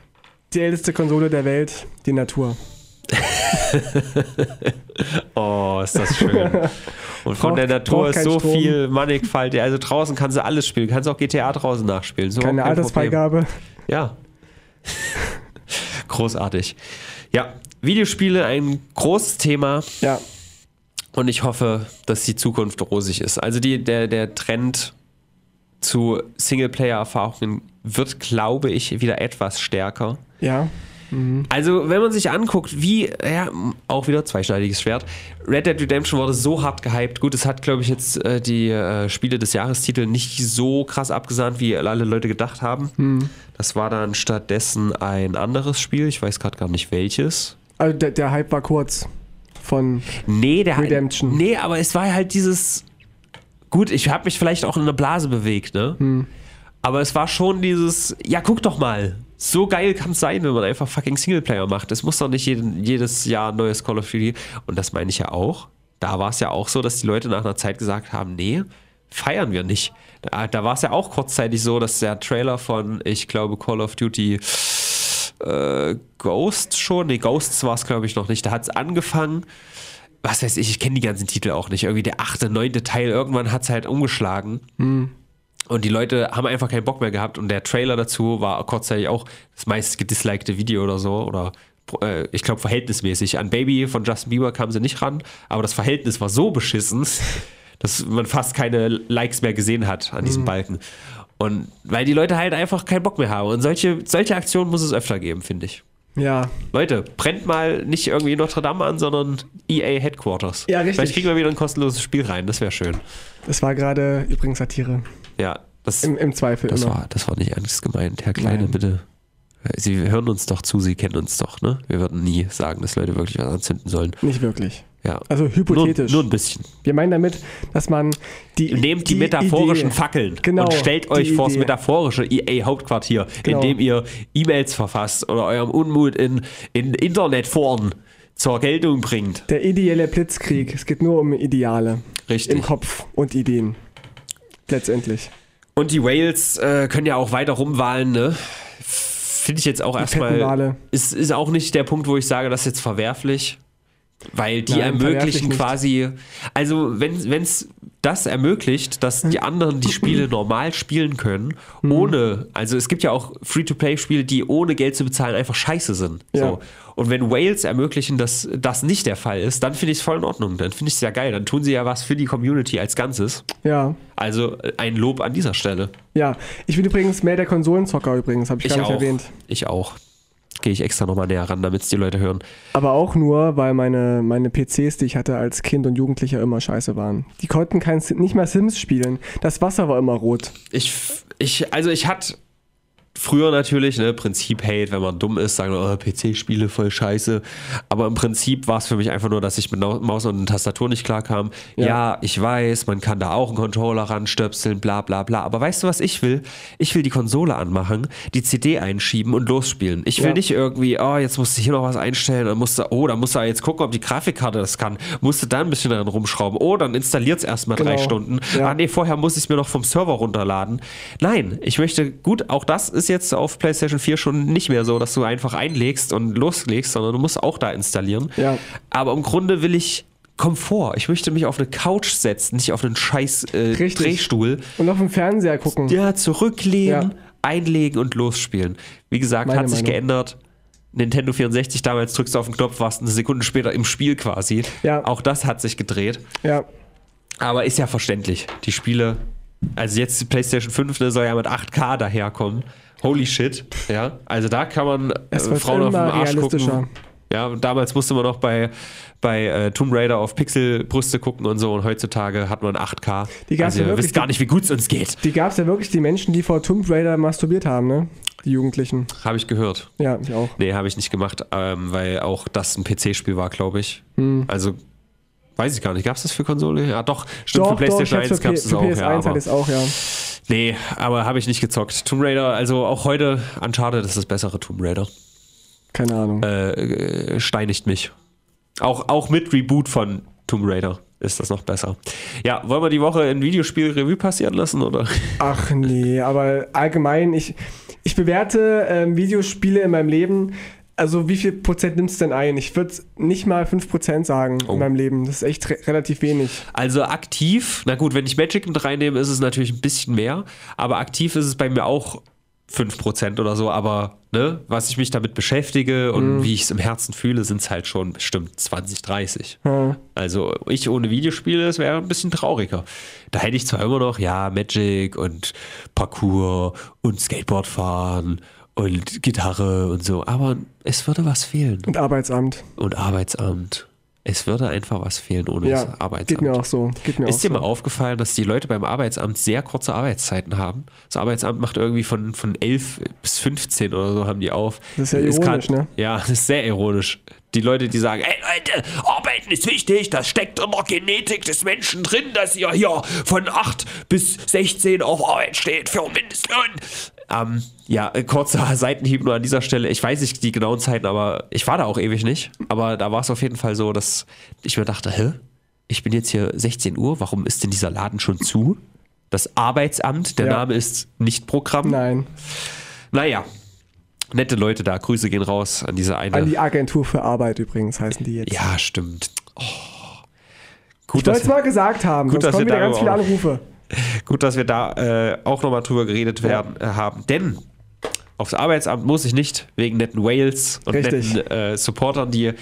die älteste Konsole der Welt, die Natur. Oh, ist das schön. Und von Braucht- der Natur ist so Strom. viel Mannigfalt. Also draußen kannst du alles spielen. Kannst auch GTA draußen nachspielen. So Keine kein. Altersfreigabe. Ja. Großartig. Ja, Videospiele ein großes Thema Ja, und ich hoffe, dass die Zukunft rosig ist. Also die, der, der Trend zu Singleplayer-Erfahrungen wird, glaube ich, wieder etwas stärker. ja. Also, wenn man sich anguckt, wie, ja, auch wieder zweischneidiges Schwert. Red Dead Redemption wurde so hart gehypt. Gut, es hat, glaube ich, jetzt äh, die äh, Spiele des Jahrestitel nicht so krass abgesahnt, wie alle Leute gedacht haben. Das war dann stattdessen ein anderes Spiel. Ich weiß gerade gar nicht welches. Also der, der Hype war kurz. Von. Nee, der Redemption. Nee, aber es war halt dieses. Gut, ich habe mich vielleicht auch in einer Blase bewegt, ne? Aber es war schon dieses. Ja, guck doch mal. So geil kann es sein, wenn man einfach fucking Singleplayer macht. Es muss doch nicht jeden, jedes Jahr ein neues Call of Duty. Und das meine ich ja auch. Da war es ja auch so, dass die Leute nach einer Zeit gesagt haben: Nee, feiern wir nicht. Da, da war es ja auch kurzzeitig so, dass der Trailer von, ich glaube, Call of Duty äh, Ghost schon, nee, Ghosts war es glaube ich noch nicht. Da hat es angefangen, was weiß ich, ich kenne die ganzen Titel auch nicht. Irgendwie der achte, neunte Teil, irgendwann hat es halt umgeschlagen. Und die Leute haben einfach keinen Bock mehr gehabt. Und der Trailer dazu war kurzzeitig auch das meist gedislikte Video oder so. Oder äh, ich glaube verhältnismäßig. An Baby von Justin Bieber kamen sie nicht ran. Aber das Verhältnis war so beschissen, dass man fast keine Likes mehr gesehen hat an diesem Balken. Und weil die Leute halt einfach keinen Bock mehr haben. Und solche, solche Aktionen muss es öfter geben, finde ich. Ja. Leute, brennt mal nicht irgendwie Notre Dame an, sondern EA Headquarters. Ja, richtig. Vielleicht kriegen wir wieder ein kostenloses Spiel rein, das wäre schön. Das war gerade übrigens Satire. Ja, das, Im, im Zweifel das, immer. war, das war nicht ernst gemeint. Herr Kleine, Nein. bitte. Sie hören uns doch zu, Sie kennen uns doch, ne? Wir würden nie sagen, dass Leute wirklich was anzünden sollen. Nicht wirklich. Ja. Also Nur, hypothetisch. nur ein bisschen. Wir meinen damit, dass man die. Nehmt die, metaphorischen Idee- Fackeln Genau, und stellt euch die vor das Idee. metaphorische EA-Hauptquartier, Genau. indem ihr E-Mails verfasst oder eurem Unmut in, in Internetforen zur Geltung bringt. Der ideelle Blitzkrieg. Es geht nur um Ideale. Richtig. Im Kopf und Ideen. Letztendlich. Und die Whales äh, können ja auch weiter rumwahlen, ne? Finde ich jetzt auch erstmal. Ist, ist auch nicht der Punkt, wo ich sage, das ist jetzt verwerflich. Weil die Nein, ermöglichen quasi. Also, wenn es das ermöglicht, dass die anderen die Spiele normal spielen können, Mhm. ohne. Also, es gibt ja auch Free-to-Play-Spiele, die ohne Geld zu bezahlen einfach scheiße sind. Ja. So. Und wenn Whales ermöglichen, dass das nicht der Fall ist, dann finde ich es voll in Ordnung. Dann finde ich es ja geil. Dann tun sie ja was für die Community als Ganzes. Ja. Also äh, ein Lob an dieser Stelle. Ja. Ich bin übrigens mehr der Konsolenzocker übrigens, habe ich, Ich gar nicht auch. erwähnt. Ich auch. Gehe ich extra nochmal näher ran, damit es die Leute hören. Aber auch nur, weil meine, meine PCs, die ich hatte als Kind und Jugendlicher, immer scheiße waren. Die konnten kein, nicht mal Sims spielen. Das Wasser war immer rot. Ich, ich, also ich hatte früher natürlich, ne, Prinzip Hate, wenn man dumm ist, sagen, oh, PC-Spiele voll scheiße. Aber im Prinzip war es für mich einfach nur, dass ich mit Maus und Tastatur nicht klarkam. Ja. Ja. ich weiß, man kann da auch einen Controller ranstöpseln, bla bla bla. Aber weißt du, was ich will? Ich will die Konsole anmachen, die CD einschieben und losspielen. Ich will Ja. nicht irgendwie, oh, jetzt musst du hier noch was einstellen, dann musst du, oh, dann musst du jetzt gucken, ob die Grafikkarte das kann. Musst du da ein bisschen dran rumschrauben. Oh, dann installiert es erstmal drei Genau. Stunden. Ja. Ah, nee, vorher muss ich es mir noch vom Server runterladen. Nein, ich möchte, gut, auch das ist jetzt auf PlayStation 4 schon nicht mehr so, dass du einfach einlegst und loslegst, sondern du musst auch da installieren. Ja. Aber im Grunde will ich Komfort. Ich möchte mich auf eine Couch setzen, nicht auf einen scheiß äh. Drehstuhl. Und auf dem Fernseher gucken. Ja, zurücklehnen, Ja. einlegen und losspielen. Wie gesagt, Meine hat sich Meinung. geändert. Nintendo 64 damals drückst du auf den Knopf, warst eine Sekunde später im Spiel quasi. Ja. Auch das hat sich gedreht. Ja. Aber ist ja verständlich. Die Spiele, also jetzt die PlayStation 5 ne, soll ja mit 8K daherkommen. Holy shit. Ja, also da kann man äh, Frauen auf den Arsch gucken. Ja, damals musste man noch bei, bei äh, Tomb Raider auf Pixelbrüste gucken und so und heutzutage hat man 8K. Die gab's also ja ihr wirklich, wisst gar nicht, wie gut es uns geht. Die gab es ja wirklich, die Menschen, die vor Tomb Raider masturbiert haben, ne? Die Jugendlichen. Habe ich gehört. Ja, ich auch. Nee, habe ich nicht gemacht, ähm, weil auch das ein PC-Spiel war, glaube ich. Hm. Also, weiß ich gar nicht. Gab es das für Konsole? Ja, doch. Stimmt, Doch, für PlayStation doch, ich 1 hab's gab es das auch. P- für PS1 Ja, aber, es auch, ja. nee, aber habe ich nicht gezockt. Tomb Raider, also auch heute Uncharted ist das bessere Tomb Raider. Keine Ahnung. Äh, äh, steinigt mich. Auch, auch mit Reboot von Tomb Raider ist das noch besser. Ja, wollen wir die Woche ein Videospiel Revue passieren lassen, oder? Ach nee, aber allgemein, ich, ich bewerte ähm, Videospiele in meinem Leben. Also wie viel Prozent nimmst du denn ein? Ich würde nicht mal 5% sagen Oh. in meinem Leben. Das ist echt re relativ wenig. Also aktiv, na gut, wenn ich Magic mit reinnehme, ist es natürlich ein bisschen mehr, aber aktiv ist es bei mir auch 5% oder so, aber ne, was ich mich damit beschäftige und wie ich es im Herzen fühle, sind es halt schon bestimmt 20, 30. Ja. Also ich ohne Videospiele, das wäre ein bisschen trauriger. Da hätte ich zwar immer noch, ja, Magic und Parkour und Skateboard fahren und Gitarre und so, aber es würde was fehlen. Und Arbeitsamt. Und Arbeitsamt. Es würde einfach was fehlen ohne Ja, das Arbeitsamt. geht mir auch so. Geht mir Ist auch dir so. mal aufgefallen, dass die Leute beim Arbeitsamt sehr kurze Arbeitszeiten haben? Das Arbeitsamt macht irgendwie von, von 11 bis 15 oder so haben die auf. Das ist ja ironisch, ne? Ja, das ist sehr ironisch. Die Leute, die sagen, ey Leute, Arbeiten ist wichtig, das steckt in der Genetik des Menschen drin, dass ihr hier von 8 bis 16 auf Arbeit steht für Mindestlohn. Ähm, ja, äh, kurzer Seitenhieb nur an dieser Stelle. Ich weiß nicht die genauen Zeiten, aber ich war da auch ewig nicht. Aber da war es auf jeden Fall so, dass ich mir dachte, hä? Ich bin jetzt hier 16 Uhr, warum ist denn dieser Laden schon zu? Das Arbeitsamt, der Ja. Name ist nicht Programm. Nein, Naja, nette Leute da, Grüße gehen raus an diese eine. an die Agentur für Arbeit übrigens heißen die jetzt. ja, stimmt. Oh. Gut, ich wollte es mal gesagt haben, Gut, sonst dass kommen wir wieder ganz viele Anrufe. Gut, dass wir da äh, auch nochmal drüber geredet werden, äh, haben. Denn aufs Arbeitsamt muss ich nicht wegen netten Whales und Richtig. netten äh, Supportern, die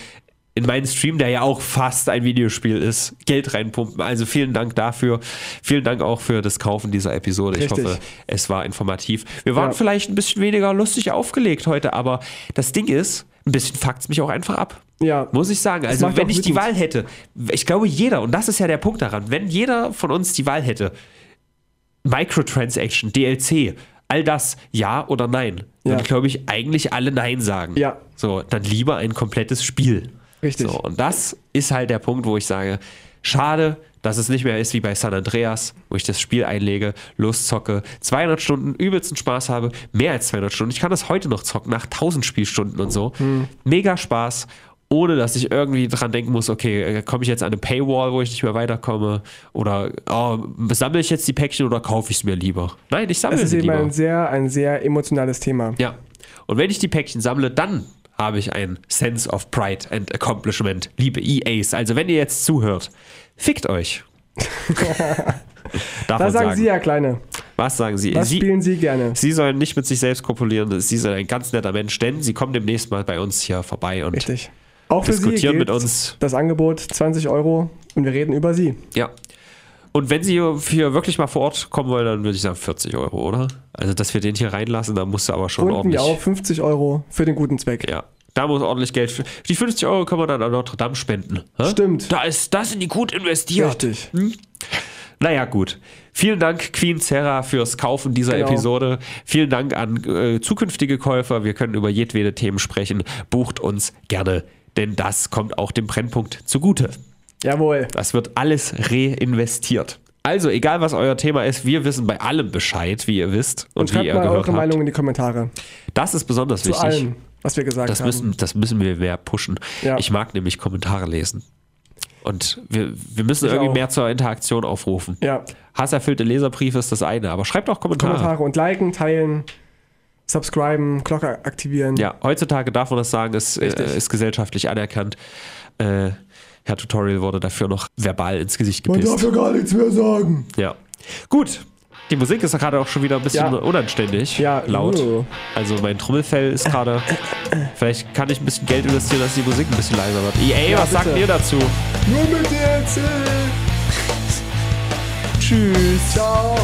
in meinen Stream, der ja auch fast ein Videospiel ist, Geld reinpumpen. Also vielen Dank dafür. Vielen Dank auch für das Kaufen dieser Episode. Ich Richtig. hoffe, es war informativ. Wir waren Ja. vielleicht ein bisschen weniger lustig aufgelegt heute, aber das Ding ist, ein bisschen fuckt es mich auch einfach ab. Ja, Muss ich sagen. Das Also, wenn ich die. Wahl hätte, ich glaube, jeder, und das ist ja der Punkt daran, wenn jeder von uns die Wahl hätte, Microtransaction, DLC, all das, ja oder nein, Ja. dann glaube ich eigentlich alle Nein sagen. Ja. So, dann lieber ein komplettes Spiel. Richtig. So, und das ist halt der Punkt, wo ich sage, schade, dass es nicht mehr ist wie bei San Andreas, wo ich das Spiel einlege, loszocke, 200 Stunden übelsten Spaß habe, mehr als 200 Stunden. Ich kann das heute noch zocken, nach 1000 Spielstunden und so. Hm. Mega Spaß, ohne dass ich irgendwie dran denken muss, okay, äh, komme ich jetzt an eine Paywall, wo ich nicht mehr weiterkomme? Oder oh, sammle ich jetzt die Päckchen oder kaufe ich es mir lieber? Nein, ich sammle das ist sie eben lieber. ein sehr, ein sehr emotionales Thema. Ja. Und wenn ich die Päckchen sammle, dann habe ich ein Sense of Pride and Accomplishment. Liebe EAs, also wenn ihr jetzt zuhört, fickt euch. Darf Da man sagen sagen. Sie ja, Kleine. Was sagen Sie? Was Sie, spielen Sie gerne? Sie sollen nicht mit sich selbst kopulieren. Sie sind ein ganz netter Mensch, denn Sie kommen demnächst mal bei uns hier vorbei und Richtig. Auch für Sie diskutieren gilt mit uns. das Angebot 20 Euro und wir reden über Sie. Ja. Und wenn Sie hier wirklich mal vor Ort kommen wollen, dann würde ich sagen 40 Euro, oder? Also, dass wir den hier reinlassen, da musst du aber schon Runden ordentlich. wir auf 50 Euro für den guten Zweck. Ja. Da muss ordentlich Geld. Für, die 50 Euro können wir dann an Notre Dame spenden. hä? Stimmt. Da ist das in die gut investiert. Richtig. Naja, gut. Vielen Dank, Queen Serra, fürs Kaufen dieser Genau. Episode. Vielen Dank an äh, zukünftige Käufer. Wir können über jedwede Themen sprechen. Bucht uns gerne, denn das kommt auch dem Brennpunkt zugute. Jawohl. Das wird alles reinvestiert. Also, egal was euer Thema ist, wir wissen bei allem Bescheid, wie ihr wisst und, Und wie ihr mal gehört eure habt. Meinung in die Kommentare. Das ist besonders Zu wichtig. allem, was wir gesagt Das haben. müssen, das müssen wir mehr pushen. Ja. Ich mag nämlich Kommentare lesen. Und wir, wir müssen Ich irgendwie auch. mehr zur Interaktion aufrufen. ja, Hasserfüllte Leserbriefe ist das eine, aber schreibt auch Kommentare. Kommentare und liken, teilen, subscriben, Glocke aktivieren. Ja, heutzutage darf man das sagen, ist, äh, ist gesellschaftlich anerkannt. Äh, Herr Tutorial wurde dafür noch verbal ins Gesicht Man gepisst. darf ja gar nichts mehr sagen. Ja. Gut. Die Musik ist gerade auch schon wieder ein bisschen Ja. unanständig. Ja, Laut. uh. Also mein Trommelfell ist gerade. Vielleicht kann ich ein bisschen Geld investieren, dass die Musik ein bisschen leiser wird. EA, Ja, was sagt bitte. ihr dazu? Nur mit DLC. Tschüss. Ciao.